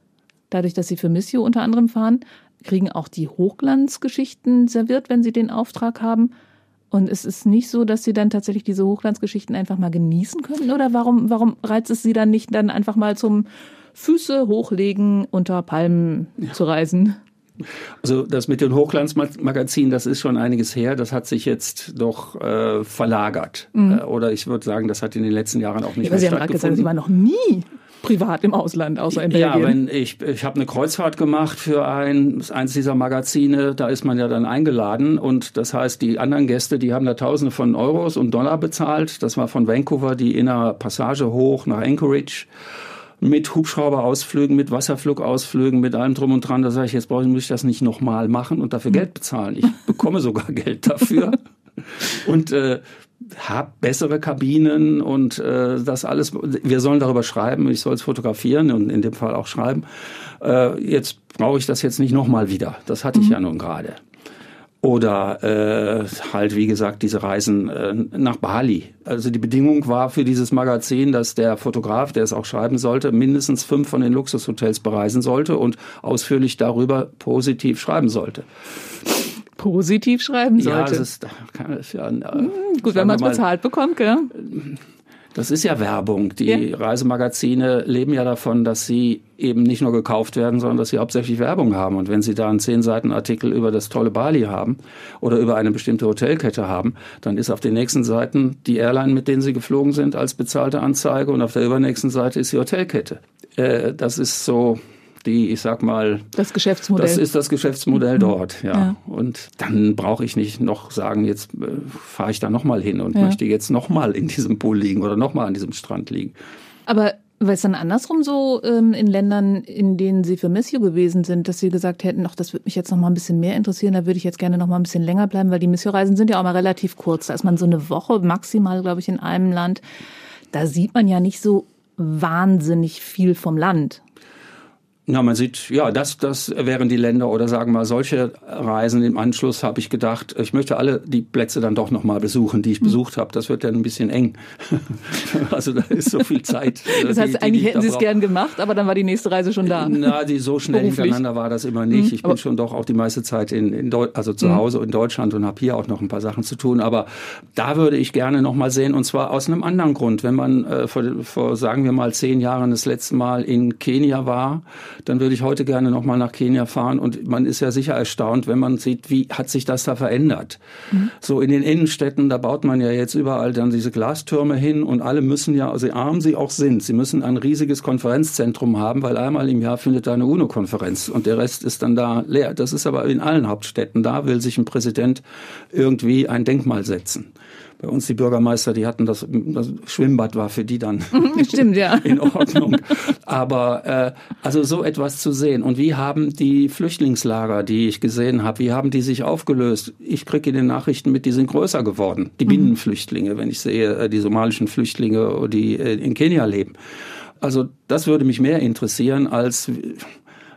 Dadurch, dass sie für Missio unter anderem fahren, kriegen auch die Hochglanzgeschichten serviert, wenn sie den Auftrag haben. Und es ist nicht so, dass sie dann tatsächlich diese Hochglanzgeschichten einfach mal genießen können? Oder warum, warum reizt es sie dann nicht, dann einfach mal zum Füße hochlegen, unter Palmen ja. zu reisen? Also das mit den Hochglanzmagazinen, das ist schon einiges her. Das hat sich jetzt doch äh, verlagert. Mhm. Äh, oder ich würde sagen, das hat in den letzten Jahren auch nicht ja, mehr Sie haben gerade gesagt, Sie waren noch nie privat im Ausland, außer in Belgien. Ja, wenn ich, ich habe eine Kreuzfahrt gemacht für ein, eins dieser Magazine, da ist man ja dann eingeladen und das heißt, die anderen Gäste, die haben da Tausende von Euros und Dollar bezahlt. Das war von Vancouver die Inner Passage hoch nach Anchorage mit Hubschrauberausflügen, mit Wasserflugausflügen, mit allem drum und dran. Da sage ich, jetzt brauche ich, muss ich das nicht nochmal machen und dafür hm. Geld bezahlen. Ich bekomme sogar Geld dafür. und äh, habe bessere Kabinen und äh, das alles. Wir sollen darüber schreiben, ich soll es fotografieren und in dem Fall auch schreiben. Äh, jetzt brauche ich das jetzt nicht nochmal wieder. Das hatte ich mhm. ja nun gerade. Oder äh, halt, wie gesagt, diese Reisen äh, nach Bali. Also die Bedingung war für dieses Magazin, dass der Fotograf, der es auch schreiben sollte, mindestens fünf von den Luxushotels bereisen sollte und ausführlich darüber positiv schreiben sollte. Positiv schreiben sollte? Ja, das ist, kann es ja, hm, gut, wenn man es bezahlt bekommt, gell? Das ist ja Werbung. Die ja. Reisemagazine leben ja davon, dass sie eben nicht nur gekauft werden, sondern dass sie hauptsächlich Werbung haben. Und wenn sie da einen zehn Seiten Artikel über das tolle Bali haben oder über eine bestimmte Hotelkette haben, dann ist auf den nächsten Seiten die Airline, mit denen sie geflogen sind, als bezahlte Anzeige und auf der übernächsten Seite ist die Hotelkette. Äh, das ist so die, ich sag mal, das Geschäftsmodell. Das ist das Geschäftsmodell mhm. dort, ja. ja. Und dann brauche ich nicht noch sagen, jetzt äh, fahre ich da nochmal hin und ja. möchte jetzt nochmal in diesem Pool liegen oder nochmal an diesem Strand liegen. Aber weil es dann andersrum so ähm, in Ländern, in denen Sie für Missio gewesen sind, dass Sie gesagt hätten, ach, das würde mich jetzt noch mal ein bisschen mehr interessieren, da würde ich jetzt gerne noch mal ein bisschen länger bleiben, weil die Missio-Reisen sind ja auch mal relativ kurz. Da ist man so eine Woche maximal, glaube ich, in einem Land. Da sieht man ja nicht so wahnsinnig viel vom Land. Ja, man sieht, ja, das, das wären die Länder oder sagen wir mal solche Reisen im Anschluss habe ich gedacht, ich möchte alle die Plätze dann doch nochmal besuchen, die ich mhm. besucht habe. Das wird dann ein bisschen eng. also da ist so viel Zeit. Das heißt, die, eigentlich die hätten Sie es gern gemacht, aber dann war die nächste Reise schon da. Na, die so schnell Beruflich. hintereinander war das immer nicht. Mhm, ich bin schon doch auch die meiste Zeit in, in Deu also zu mhm. Hause in Deutschland und habe hier auch noch ein paar Sachen zu tun. Aber da würde ich gerne nochmal sehen und zwar aus einem anderen Grund. Wenn man äh, vor, vor, sagen wir mal, zehn Jahren das letzte Mal in Kenia war, dann würde ich heute gerne nochmal nach Kenia fahren. Und man ist ja sicher erstaunt, wenn man sieht, wie hat sich das da verändert. Mhm. So in den Innenstädten, da baut man ja jetzt überall dann diese Glastürme hin und alle müssen ja, also arm sie auch sind, sie müssen ein riesiges Konferenzzentrum haben, weil einmal im Jahr findet da eine UNO-Konferenz und der Rest ist dann da leer. Das ist aber in allen Hauptstädten. Da will sich ein Präsident irgendwie ein Denkmal setzen. Bei uns die Bürgermeister, die hatten das, das Schwimmbad war für die dann Stimmt, ja. in Ordnung. Aber äh, also so etwas zu sehen. Und wie haben die Flüchtlingslager, die ich gesehen habe, wie haben die sich aufgelöst? Ich kriege in den Nachrichten mit, die sind größer geworden. Die Binnenflüchtlinge, wenn ich sehe, äh, die somalischen Flüchtlinge, die äh, in Kenia leben. Also das würde mich mehr interessieren als,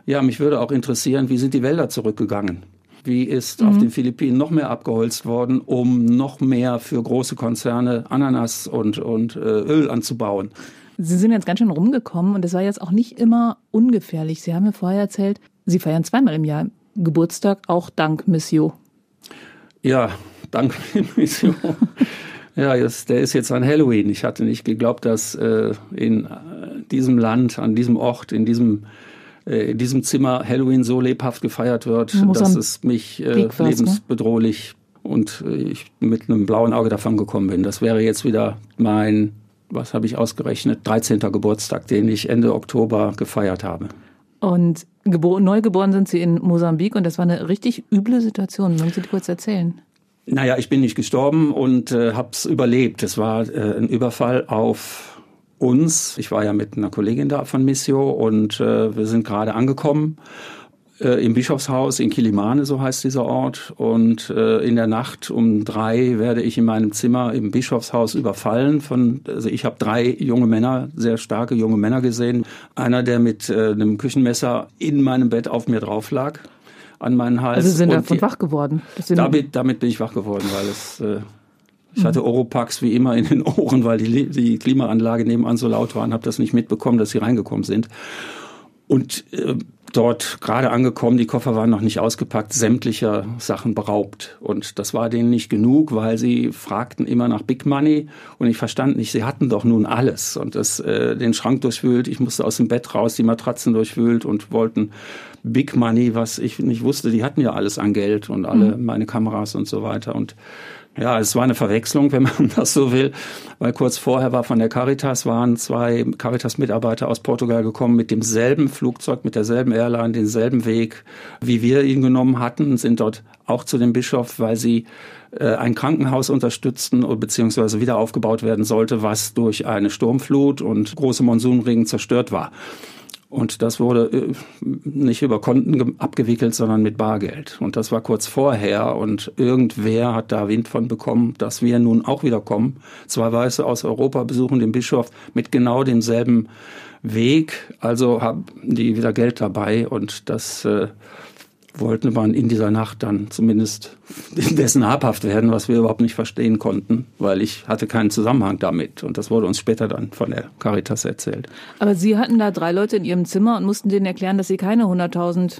ja, mich würde auch interessieren, wie sind die Wälder zurückgegangen? Wie ist mhm. auf den Philippinen noch mehr abgeholzt worden, um noch mehr für große Konzerne Ananas und, und äh, Öl anzubauen? Sie sind jetzt ganz schön rumgekommen und es war jetzt auch nicht immer ungefährlich. Sie haben mir vorher erzählt, Sie feiern zweimal im Jahr Geburtstag, auch dank Missio. Ja, dank Missio. ja, jetzt, der ist jetzt an Halloween. Ich hatte nicht geglaubt, dass äh, in äh, diesem Land, an diesem Ort, in diesem in diesem Zimmer Halloween so lebhaft gefeiert wird, dass es mich äh, ne? lebensbedrohlich und äh, ich mit einem blauen Auge davon gekommen bin. Das wäre jetzt wieder mein, was habe ich ausgerechnet, 13. Geburtstag, den ich Ende Oktober gefeiert habe. Und neugeboren sind Sie in Mosambik und das war eine richtig üble Situation. Wollen Sie kurz erzählen? Naja, ich bin nicht gestorben und äh, habe es überlebt. Es war äh, ein Überfall auf uns. Ich war ja mit einer Kollegin da von Missio und äh, wir sind gerade angekommen äh, im Bischofshaus in Kilimane, so heißt dieser Ort. Und äh, in der Nacht um drei werde ich in meinem Zimmer im Bischofshaus überfallen. Von, also ich habe drei junge Männer, sehr starke junge Männer gesehen. Einer, der mit äh, einem Küchenmesser in meinem Bett auf mir drauf lag an meinen Hals. Also sind davon wach geworden? Damit, damit bin ich wach geworden, weil es äh, ich hatte Oropax wie immer in den Ohren, weil die, die Klimaanlage nebenan so laut war und habe das nicht mitbekommen, dass sie reingekommen sind. Und äh, dort gerade angekommen, die Koffer waren noch nicht ausgepackt, sämtlicher Sachen beraubt. Und das war denen nicht genug, weil sie fragten immer nach Big Money und ich verstand nicht, sie hatten doch nun alles und das, äh, den Schrank durchwühlt, ich musste aus dem Bett raus, die Matratzen durchwühlt und wollten Big Money, was ich nicht wusste, die hatten ja alles an Geld und alle mhm. meine Kameras und so weiter und ja, es war eine Verwechslung, wenn man das so will, weil kurz vorher war von der Caritas, waren zwei Caritas-Mitarbeiter aus Portugal gekommen mit demselben Flugzeug, mit derselben Airline, denselben Weg, wie wir ihn genommen hatten, sind dort auch zu dem Bischof, weil sie äh, ein Krankenhaus unterstützten beziehungsweise wieder aufgebaut werden sollte, was durch eine Sturmflut und große Monsunregen zerstört war. Und das wurde äh, nicht über Konten abgewickelt, sondern mit Bargeld. Und das war kurz vorher. Und irgendwer hat da Wind von bekommen, dass wir nun auch wieder kommen. Zwei Weiße aus Europa besuchen den Bischof mit genau demselben Weg. Also haben die wieder Geld dabei. Und das äh, wollte man in dieser Nacht dann zumindest dessen habhaft werden, was wir überhaupt nicht verstehen konnten, weil ich hatte keinen Zusammenhang damit. Und das wurde uns später dann von der Caritas erzählt. Aber Sie hatten da drei Leute in Ihrem Zimmer und mussten denen erklären, dass Sie keine 100.000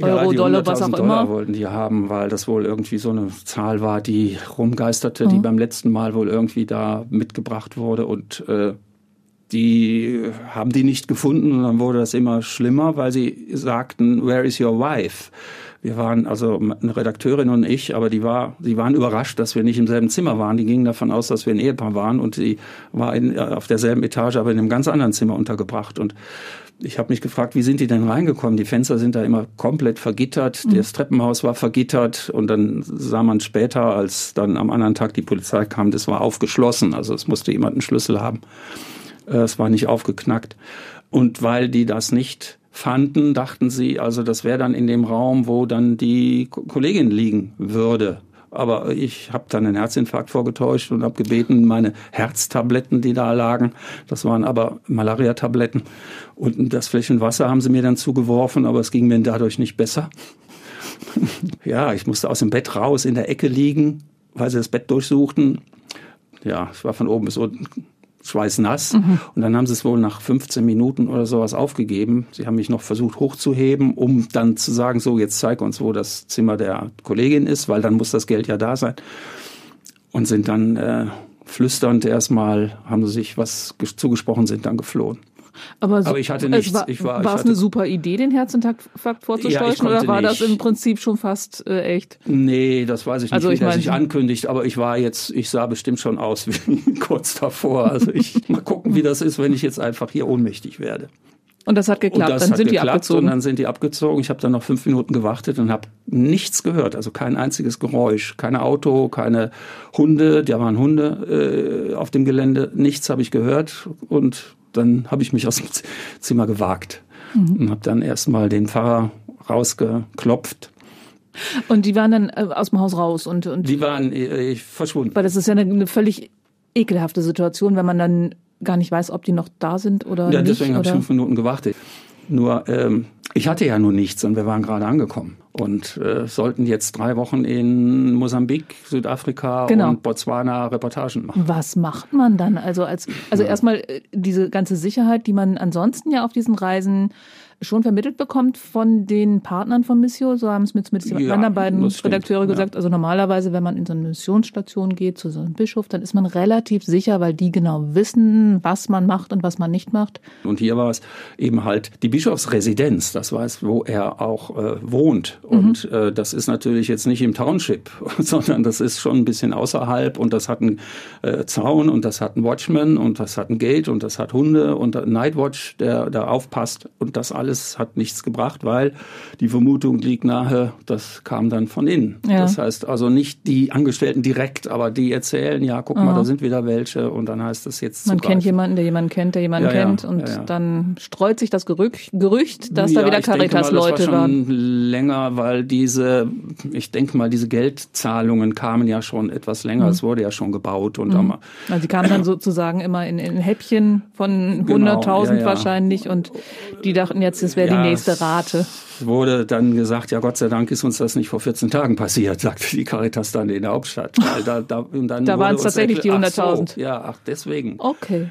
Euro, ja, Dollar, was auch Dollar immer. wollten die haben, weil das wohl irgendwie so eine Zahl war, die rumgeisterte, mhm. die beim letzten Mal wohl irgendwie da mitgebracht wurde und äh, die haben die nicht gefunden und dann wurde das immer schlimmer, weil sie sagten, where is your wife? Wir waren also eine Redakteurin und ich, aber die war, sie waren überrascht, dass wir nicht im selben Zimmer waren. Die gingen davon aus, dass wir ein Ehepaar waren und sie war in, auf derselben Etage, aber in einem ganz anderen Zimmer untergebracht und ich habe mich gefragt, wie sind die denn reingekommen? Die Fenster sind da immer komplett vergittert, mhm. das Treppenhaus war vergittert und dann sah man später, als dann am anderen Tag die Polizei kam, das war aufgeschlossen. Also es musste jemand einen Schlüssel haben. Äh, es war nicht aufgeknackt. Und weil die das nicht fanden, dachten sie, also das wäre dann in dem Raum, wo dann die Kollegin liegen würde. Aber ich habe dann einen Herzinfarkt vorgetäuscht und habe gebeten, meine Herztabletten, die da lagen, das waren aber Malaria-Tabletten, und das Fläschchen Wasser haben sie mir dann zugeworfen, aber es ging mir dadurch nicht besser. ja, ich musste aus dem Bett raus, in der Ecke liegen, weil sie das Bett durchsuchten. Ja, es war von oben bis unten schweißnass. Mhm. Und dann haben sie es wohl nach 15 Minuten oder sowas aufgegeben. Sie haben mich noch versucht hochzuheben, um dann zu sagen, so jetzt zeig uns, wo das Zimmer der Kollegin ist, weil dann muss das Geld ja da sein. Und sind dann äh, flüsternd erstmal, haben sie sich was zugesprochen, sind dann geflohen. Aber, so, Aber ich hatte nichts. War, ich war, war es eine super Idee, den Herzinfarkt vorzusteuern, ja, oder war nicht. das im Prinzip schon fast äh, echt? Nee, das weiß ich nicht, also wie ich der mein, sich ankündigt. Aber ich war jetzt, ich sah bestimmt schon aus wie kurz davor. Also ich mal gucken, wie das ist, wenn ich jetzt einfach hier ohnmächtig werde. Und das hat geklappt, und das dann hat sind die geklappt abgezogen. Und dann sind die abgezogen. Ich habe dann noch fünf Minuten gewartet und habe nichts gehört, also kein einziges Geräusch, kein Auto, keine Hunde, da waren Hunde äh, auf dem Gelände, nichts habe ich gehört und dann habe ich mich aus dem Zimmer gewagt mhm. und habe dann erstmal den Pfarrer rausgeklopft. Und die waren dann äh, aus dem Haus raus und, und die waren äh, verschwunden. Weil das ist ja eine, eine völlig ekelhafte Situation, wenn man dann gar nicht weiß, ob die noch da sind oder ja, nicht. Ja, deswegen habe ich fünf Minuten gewartet. Nur ähm, ich hatte ja nur nichts und wir waren gerade angekommen und äh, sollten jetzt drei Wochen in Mosambik, Südafrika genau. und Botswana Reportagen machen. Was macht man dann? Also als also ja. erstmal äh, diese ganze Sicherheit, die man ansonsten ja auf diesen Reisen schon vermittelt bekommt von den Partnern von Missio, so haben es mit, mit ja, anderen beiden Redakteure gesagt. Ja. Also normalerweise, wenn man in so eine Missionsstation geht, zu so einem Bischof, dann ist man relativ sicher, weil die genau wissen, was man macht und was man nicht macht. Und hier war es eben halt die Bischofsresidenz, das weiß, wo er auch äh, wohnt. Und mhm. äh, das ist natürlich jetzt nicht im Township, sondern das ist schon ein bisschen außerhalb und das hat einen äh, Zaun und das hat einen Watchman und das hat ein Gate und das hat Hunde und Nightwatch, der da aufpasst und das alles alles hat nichts gebracht, weil die Vermutung liegt nahe, das kam dann von innen. Ja. Das heißt also nicht die Angestellten direkt, aber die erzählen, ja, guck Aha. mal, da sind wieder welche und dann heißt das jetzt. Man kennt jemanden, der jemanden kennt, der jemanden ja, kennt und dann streut sich das Gerücht, Gerücht dass da wieder Caritas-Leute war waren. länger, weil diese, ich denke mal, diese Geldzahlungen kamen ja schon etwas länger. Mhm. Es wurde ja schon gebaut und mhm. also sie kamen dann sozusagen immer in, in Häppchen von 100.000 genau, wahrscheinlich und die dachten jetzt das wäre ja, die nächste Rate. Es wurde dann gesagt, ja Gott sei Dank ist uns das nicht vor 14 Tagen passiert, sagte die Caritas dann in der Hauptstadt. da da, da waren es tatsächlich die 100.000. So, ja, ach deswegen. Okay.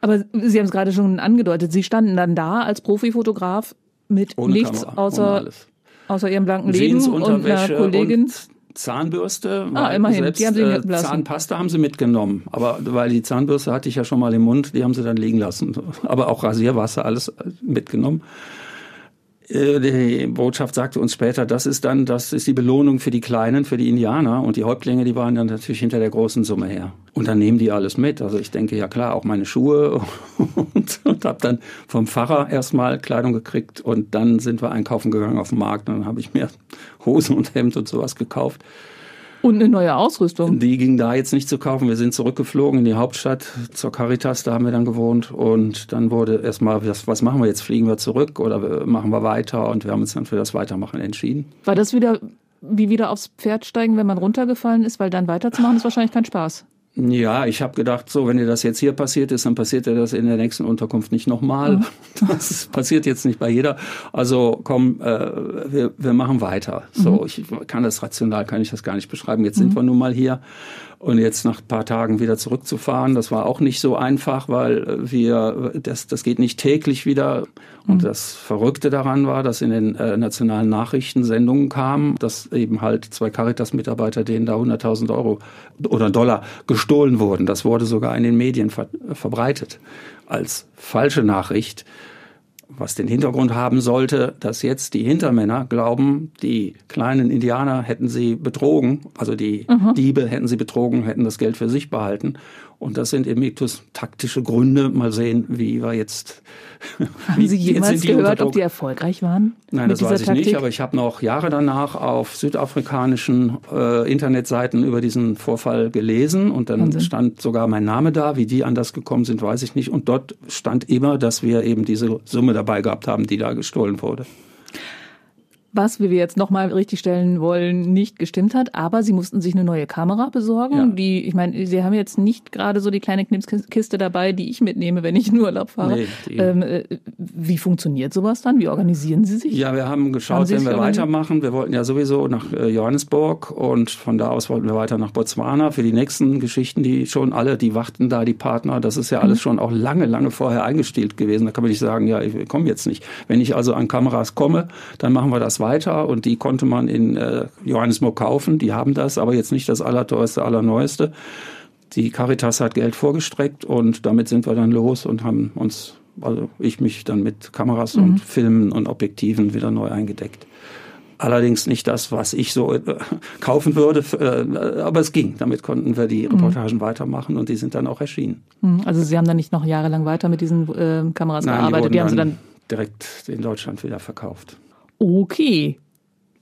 Aber Sie haben es gerade schon angedeutet, Sie standen dann da als Profifotograf mit ohne nichts Kamera, außer, außer Ihrem blanken Leben und einer Kollegin. Und Zahnbürste, ah, immerhin. Selbst, die haben sie äh, Zahnpasta haben sie mitgenommen, aber weil die Zahnbürste hatte ich ja schon mal im Mund, die haben sie dann liegen lassen. Aber auch Rasierwasser, alles mitgenommen. Äh, die Botschaft sagte uns später, das ist dann, das ist die Belohnung für die Kleinen, für die Indianer und die Häuptlinge, die waren dann natürlich hinter der großen Summe her. Und dann nehmen die alles mit. Also ich denke, ja klar, auch meine Schuhe und, und habe dann vom Pfarrer erstmal Kleidung gekriegt und dann sind wir einkaufen gegangen auf dem Markt und dann habe ich mir Hosen und Hemd und sowas gekauft. Und eine neue Ausrüstung. Die ging da jetzt nicht zu kaufen. Wir sind zurückgeflogen in die Hauptstadt zur Caritas, da haben wir dann gewohnt. Und dann wurde erstmal, was, was machen wir jetzt? Fliegen wir zurück oder machen wir weiter? Und wir haben uns dann für das Weitermachen entschieden. War das wieder wie wieder aufs Pferd steigen, wenn man runtergefallen ist, weil dann weiterzumachen ist wahrscheinlich kein Spaß. Ja, ich habe gedacht, so, wenn dir das jetzt hier passiert ist, dann passiert dir das in der nächsten Unterkunft nicht nochmal. Mhm. Das passiert jetzt nicht bei jeder. Also komm, äh, wir, wir machen weiter. So, mhm. ich kann das rational, kann ich das gar nicht beschreiben. Jetzt mhm. sind wir nun mal hier und jetzt nach ein paar Tagen wieder zurückzufahren, das war auch nicht so einfach, weil wir, das, das geht nicht täglich wieder. Und mhm. das Verrückte daran war, dass in den äh, nationalen Nachrichtensendungen kam, dass eben halt zwei Caritas-Mitarbeiter, denen da 100.000 Euro oder Dollar gestohlen wurden. Das wurde sogar in den Medien ver verbreitet als falsche Nachricht was den Hintergrund haben sollte, dass jetzt die Hintermänner glauben, die kleinen Indianer hätten sie betrogen, also die mhm. Diebe hätten sie betrogen, hätten das Geld für sich behalten. Und das sind eben taktische Gründe. Mal sehen, wie wir jetzt. Haben Sie jemals gehört, ob die erfolgreich waren? Nein, das weiß ich Taktik? nicht, aber ich habe noch Jahre danach auf südafrikanischen äh, Internetseiten über diesen Vorfall gelesen und dann Wahnsinn. stand sogar mein Name da. Wie die an das gekommen sind, weiß ich nicht. Und dort stand immer, dass wir eben diese Summe dabei gehabt haben, die da gestohlen wurde was, wie wir jetzt nochmal richtig stellen wollen, nicht gestimmt hat. Aber sie mussten sich eine neue Kamera besorgen. Ja. Die, ich meine, sie haben jetzt nicht gerade so die kleine Knipskiste dabei, die ich mitnehme, wenn ich in Urlaub fahre. Nee, ähm, äh, wie funktioniert sowas dann? Wie organisieren Sie sich? Ja, wir haben geschaut, haben wenn wir weitermachen. Wir wollten ja sowieso nach äh, Johannesburg und von da aus wollten wir weiter nach Botswana für die nächsten Geschichten, die schon alle, die warten da, die Partner. Das ist ja alles mhm. schon auch lange, lange vorher eingestielt gewesen. Da kann man nicht sagen, ja, ich komme jetzt nicht. Wenn ich also an Kameras komme, dann machen wir das weiter und die konnte man in äh, Johannesburg kaufen. Die haben das, aber jetzt nicht das allerteuerste, allerneueste. Die Caritas hat Geld vorgestreckt und damit sind wir dann los und haben uns, also ich mich dann mit Kameras mhm. und Filmen und Objektiven wieder neu eingedeckt. Allerdings nicht das, was ich so äh, kaufen würde, äh, aber es ging. Damit konnten wir die mhm. Reportagen mhm. weitermachen und die sind dann auch erschienen. Mhm. Also Sie haben dann nicht noch jahrelang weiter mit diesen äh, Kameras Nein, gearbeitet, die, die haben Sie dann direkt in Deutschland wieder verkauft. Okay.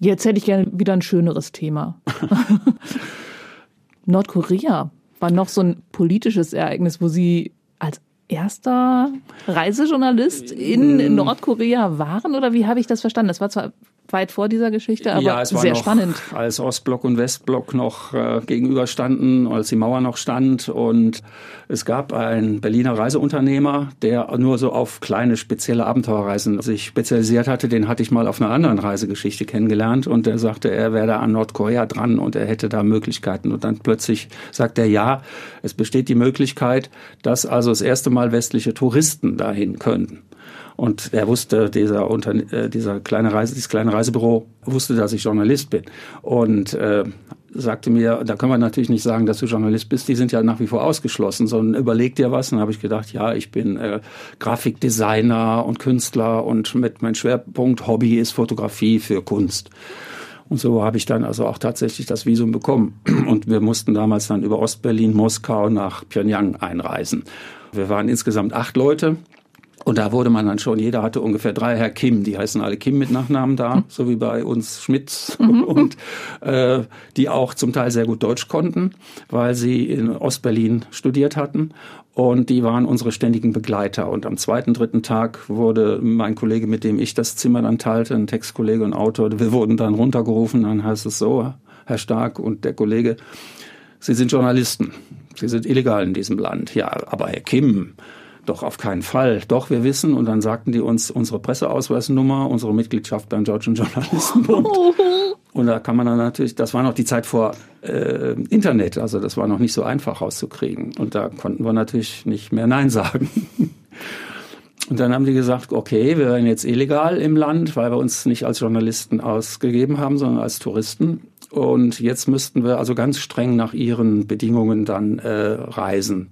Jetzt hätte ich gerne wieder ein schöneres Thema. Nordkorea war noch so ein politisches Ereignis, wo Sie als erster Reisejournalist in mm. Nordkorea waren oder wie habe ich das verstanden? Das war zwar weit vor dieser Geschichte, aber ja, es war sehr noch, spannend. Als Ostblock und Westblock noch äh, gegenüberstanden, als die Mauer noch stand und es gab einen Berliner Reiseunternehmer, der nur so auf kleine spezielle Abenteuerreisen sich spezialisiert hatte. Den hatte ich mal auf einer anderen Reisegeschichte kennengelernt und der sagte, er wäre da an Nordkorea dran und er hätte da Möglichkeiten. Und dann plötzlich sagt er, ja, es besteht die Möglichkeit, dass also das erste Mal westliche Touristen dahin könnten. Und er wusste, dieser, Unter äh, dieser kleine Reise, dieses kleine Reisebüro wusste, dass ich Journalist bin. Und äh, sagte mir, da können wir natürlich nicht sagen, dass du Journalist bist, die sind ja nach wie vor ausgeschlossen, sondern überleg dir was. Und dann habe ich gedacht, ja, ich bin äh, Grafikdesigner und Künstler und mit mein Schwerpunkt Hobby ist Fotografie für Kunst. Und so habe ich dann also auch tatsächlich das Visum bekommen. Und wir mussten damals dann über Ostberlin, Moskau nach Pyongyang einreisen. Wir waren insgesamt acht Leute und da wurde man dann schon, jeder hatte ungefähr drei Herr Kim, die heißen alle Kim mit Nachnamen da, mhm. so wie bei uns Schmitz mhm. und äh, die auch zum Teil sehr gut Deutsch konnten, weil sie in Ostberlin studiert hatten. Und die waren unsere ständigen Begleiter. Und am zweiten, dritten Tag wurde mein Kollege, mit dem ich das Zimmer dann teilte, ein Textkollege und Autor, wir wurden dann runtergerufen. Dann heißt es so, Herr Stark und der Kollege, Sie sind Journalisten. Sie sind illegal in diesem Land. Ja, aber Herr Kim, doch, auf keinen Fall. Doch, wir wissen. Und dann sagten die uns unsere Presseausweisnummer, unsere Mitgliedschaft beim Deutschen Journalistenbund. Und da kann man dann natürlich, das war noch die Zeit vor äh, Internet, also das war noch nicht so einfach rauszukriegen. Und da konnten wir natürlich nicht mehr Nein sagen. Und dann haben die gesagt, okay, wir werden jetzt illegal im Land, weil wir uns nicht als Journalisten ausgegeben haben, sondern als Touristen. Und jetzt müssten wir also ganz streng nach ihren Bedingungen dann äh, reisen.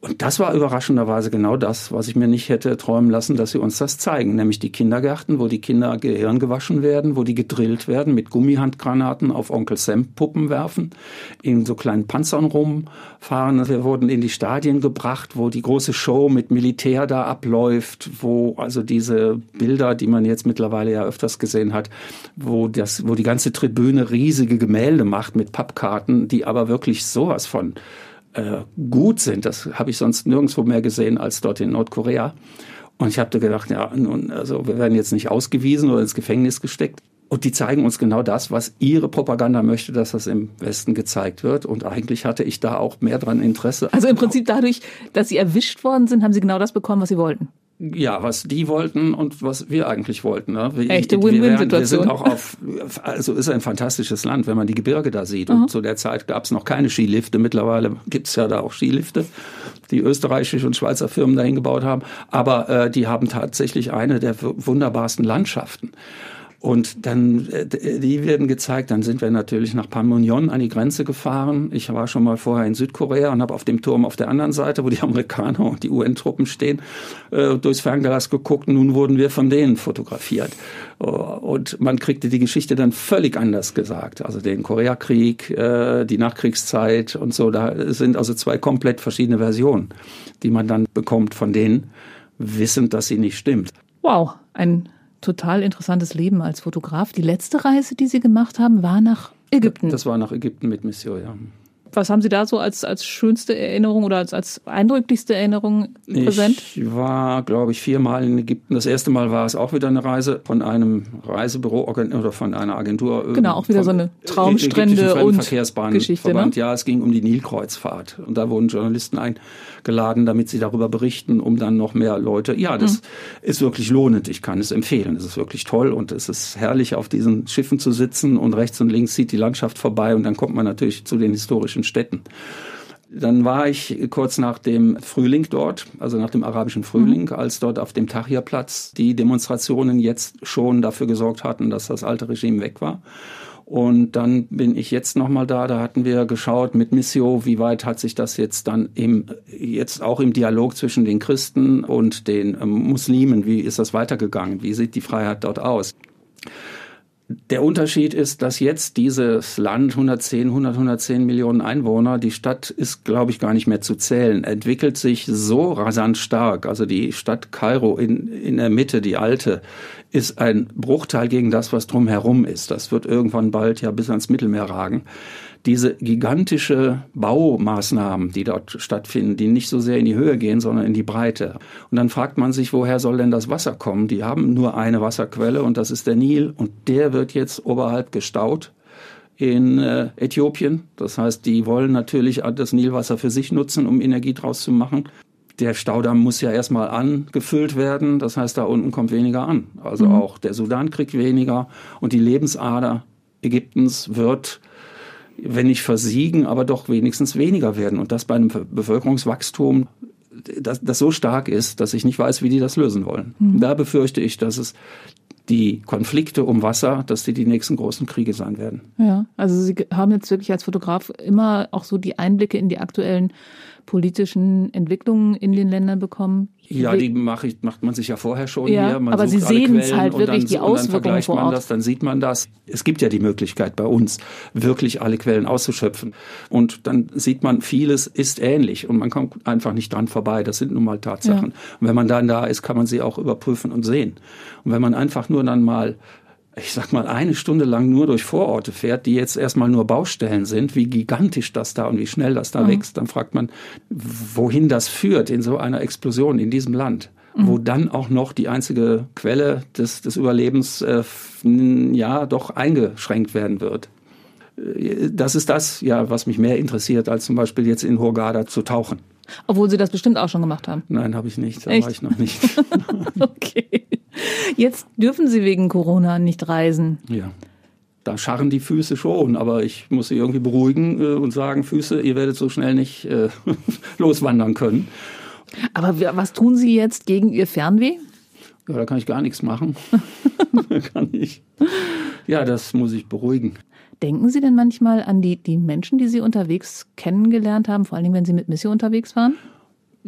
Und das war überraschenderweise genau das, was ich mir nicht hätte träumen lassen, dass sie uns das zeigen. Nämlich die Kindergärten, wo die Kinder Gehirn gewaschen werden, wo die gedrillt werden, mit Gummihandgranaten auf Onkel Sam Puppen werfen, in so kleinen Panzern rumfahren. Wir wurden in die Stadien gebracht, wo die große Show mit Militär da abläuft, wo also diese Bilder, die man jetzt mittlerweile ja öfters gesehen hat, wo das, wo die ganze Tribüne riesige Gemälde macht mit Pappkarten, die aber wirklich sowas von äh, gut sind. Das habe ich sonst nirgendwo mehr gesehen als dort in Nordkorea. Und ich habe gedacht, ja, nun, also wir werden jetzt nicht ausgewiesen oder ins Gefängnis gesteckt. Und die zeigen uns genau das, was ihre Propaganda möchte, dass das im Westen gezeigt wird. Und eigentlich hatte ich da auch mehr dran Interesse. Also im Prinzip dadurch, dass sie erwischt worden sind, haben sie genau das bekommen, was sie wollten ja, was die wollten und was wir eigentlich wollten. Ne? Wir, Echte Win-Win-Situation. Wir sind auch auf, also ist ein fantastisches Land, wenn man die Gebirge da sieht. Und zu der Zeit gab es noch keine Skilifte. Mittlerweile gibt's ja da auch Skilifte, die österreichische und Schweizer Firmen dahin gebaut haben. Aber äh, die haben tatsächlich eine der wunderbarsten Landschaften. Und dann, äh, die werden gezeigt, dann sind wir natürlich nach Panmunjom an die Grenze gefahren. Ich war schon mal vorher in Südkorea und habe auf dem Turm auf der anderen Seite, wo die Amerikaner und die UN-Truppen stehen, äh, durchs Fernglas geguckt. Nun wurden wir von denen fotografiert. Äh, und man kriegte die Geschichte dann völlig anders gesagt. Also den Koreakrieg, die Nachkriegszeit und so, da sind also zwei komplett verschiedene Versionen, die man dann bekommt von denen, wissend, dass sie nicht stimmt. Wow, ein total interessantes Leben als Fotograf. Die letzte Reise, die Sie gemacht haben, war nach Ägypten. Das war nach Ägypten mit Mission, ja. Was haben Sie da so als, als schönste Erinnerung oder als, als eindrücklichste Erinnerung präsent? Ich war, glaube ich, viermal in Ägypten. Das erste Mal war es auch wieder eine Reise von einem Reisebüro oder von einer Agentur. Äh, genau, auch wieder so eine Traumstrände und Verkehrsbahn Geschichte. Ne? Ja, es ging um die Nilkreuzfahrt. Und da wurden Journalisten eingeladen, damit sie darüber berichten, um dann noch mehr Leute. Ja, das mhm. ist wirklich lohnend. Ich kann es empfehlen. Es ist wirklich toll und es ist herrlich, auf diesen Schiffen zu sitzen und rechts und links sieht die Landschaft vorbei und dann kommt man natürlich zu den historischen Städten. Dann war ich kurz nach dem Frühling dort, also nach dem arabischen Frühling, mhm. als dort auf dem Tahrirplatz die Demonstrationen jetzt schon dafür gesorgt hatten, dass das alte Regime weg war. Und dann bin ich jetzt nochmal da. Da hatten wir geschaut mit Missio, wie weit hat sich das jetzt dann im, jetzt auch im Dialog zwischen den Christen und den ähm, Muslimen, wie ist das weitergegangen? Wie sieht die Freiheit dort aus? Der Unterschied ist, dass jetzt dieses Land 110, 100, 110 Millionen Einwohner, die Stadt ist, glaube ich, gar nicht mehr zu zählen, entwickelt sich so rasant stark. Also die Stadt Kairo in, in der Mitte, die alte, ist ein Bruchteil gegen das, was drumherum ist. Das wird irgendwann bald ja bis ans Mittelmeer ragen diese gigantische Baumaßnahmen, die dort stattfinden, die nicht so sehr in die Höhe gehen, sondern in die Breite. Und dann fragt man sich, woher soll denn das Wasser kommen? Die haben nur eine Wasserquelle und das ist der Nil und der wird jetzt oberhalb gestaut in äh, Äthiopien. Das heißt, die wollen natürlich das Nilwasser für sich nutzen, um Energie draus zu machen. Der Staudamm muss ja erstmal angefüllt werden. Das heißt, da unten kommt weniger an. Also mhm. auch der Sudan kriegt weniger und die Lebensader Ägyptens wird wenn nicht versiegen, aber doch wenigstens weniger werden. Und das bei einem Bevölkerungswachstum, das, das so stark ist, dass ich nicht weiß, wie die das lösen wollen. Mhm. Da befürchte ich, dass es die Konflikte um Wasser, dass die die nächsten großen Kriege sein werden. Ja, also Sie haben jetzt wirklich als Fotograf immer auch so die Einblicke in die aktuellen politischen Entwicklungen in den Ländern bekommen? Ja, die mache ich, macht man sich ja vorher schon ja, hier. Man aber Sie sehen es halt wirklich, dann, die Auswirkungen dann vor Ort. Das, dann sieht man das. Es gibt ja die Möglichkeit bei uns, wirklich alle Quellen auszuschöpfen. Und dann sieht man, vieles ist ähnlich und man kommt einfach nicht dran vorbei. Das sind nun mal Tatsachen. Ja. Und wenn man dann da ist, kann man sie auch überprüfen und sehen. Und wenn man einfach nur dann mal ich sag mal, eine Stunde lang nur durch Vororte fährt, die jetzt erstmal nur Baustellen sind, wie gigantisch das da und wie schnell das da mhm. wächst, dann fragt man, wohin das führt in so einer Explosion in diesem Land, mhm. wo dann auch noch die einzige Quelle des, des Überlebens äh, ja doch eingeschränkt werden wird. Äh, das ist das, ja, was mich mehr interessiert, als zum Beispiel jetzt in Hurghada zu tauchen. Obwohl Sie das bestimmt auch schon gemacht haben. Nein, habe ich nicht. Da Echt? war ich noch nicht. okay. Jetzt dürfen Sie wegen Corona nicht reisen. Ja. Da scharren die Füße schon, aber ich muss sie irgendwie beruhigen äh, und sagen, Füße, ihr werdet so schnell nicht äh, loswandern können. Aber was tun Sie jetzt gegen Ihr Fernweh? Ja, da kann ich gar nichts machen. kann ich. Ja, das muss ich beruhigen. Denken Sie denn manchmal an die, die Menschen, die Sie unterwegs kennengelernt haben, vor allen Dingen, wenn Sie mit Missio unterwegs waren?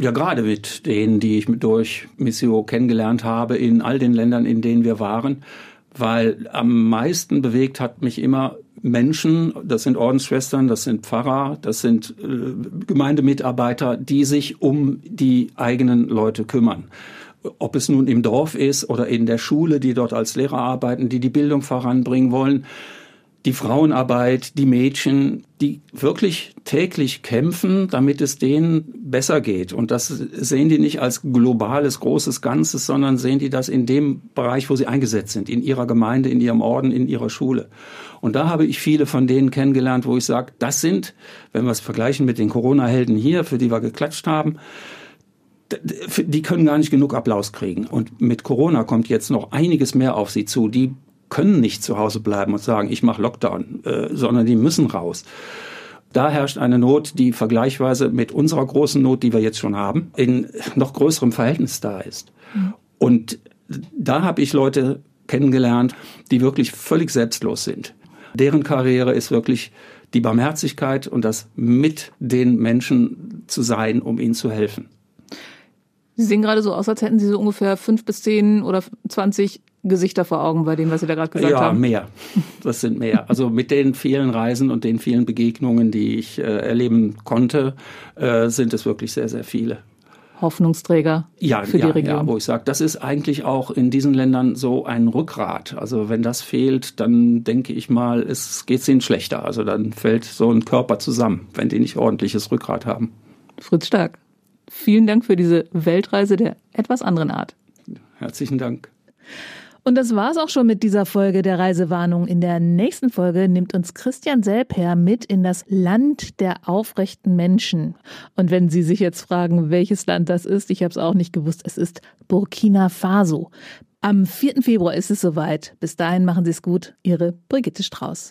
Ja, gerade mit denen, die ich durch Missio kennengelernt habe, in all den Ländern, in denen wir waren. Weil am meisten bewegt hat mich immer Menschen, das sind Ordensschwestern, das sind Pfarrer, das sind äh, Gemeindemitarbeiter, die sich um die eigenen Leute kümmern. Ob es nun im Dorf ist oder in der Schule, die dort als Lehrer arbeiten, die die Bildung voranbringen wollen die Frauenarbeit, die Mädchen, die wirklich täglich kämpfen, damit es denen besser geht. Und das sehen die nicht als globales, großes Ganzes, sondern sehen die das in dem Bereich, wo sie eingesetzt sind, in ihrer Gemeinde, in ihrem Orden, in ihrer Schule. Und da habe ich viele von denen kennengelernt, wo ich sage, das sind, wenn wir es vergleichen mit den Corona-Helden hier, für die wir geklatscht haben, die können gar nicht genug Applaus kriegen. Und mit Corona kommt jetzt noch einiges mehr auf sie zu. Die können nicht zu Hause bleiben und sagen, ich mache Lockdown, äh, sondern die müssen raus. Da herrscht eine Not, die vergleichsweise mit unserer großen Not, die wir jetzt schon haben, in noch größerem Verhältnis da ist. Mhm. Und da habe ich Leute kennengelernt, die wirklich völlig selbstlos sind. Deren Karriere ist wirklich die Barmherzigkeit und das mit den Menschen zu sein, um ihnen zu helfen. Sie sehen gerade so aus, als hätten Sie so ungefähr fünf bis zehn oder zwanzig Gesichter vor Augen bei dem, was Sie da gerade gesagt ja, haben? Ja, mehr. Das sind mehr. Also mit den vielen Reisen und den vielen Begegnungen, die ich äh, erleben konnte, äh, sind es wirklich sehr, sehr viele. Hoffnungsträger ja, für ja, die Region. Ja, wo ich sage, das ist eigentlich auch in diesen Ländern so ein Rückgrat. Also wenn das fehlt, dann denke ich mal, es geht ihnen schlechter. Also dann fällt so ein Körper zusammen, wenn die nicht ordentliches Rückgrat haben. Fritz Stark, vielen Dank für diese Weltreise der etwas anderen Art. Herzlichen Dank. Und das war's auch schon mit dieser Folge der Reisewarnung. In der nächsten Folge nimmt uns Christian Selper mit in das Land der aufrechten Menschen. Und wenn Sie sich jetzt fragen, welches Land das ist, ich habe es auch nicht gewusst, es ist Burkina Faso. Am 4. Februar ist es soweit. Bis dahin machen Sie es gut. Ihre Brigitte Strauß.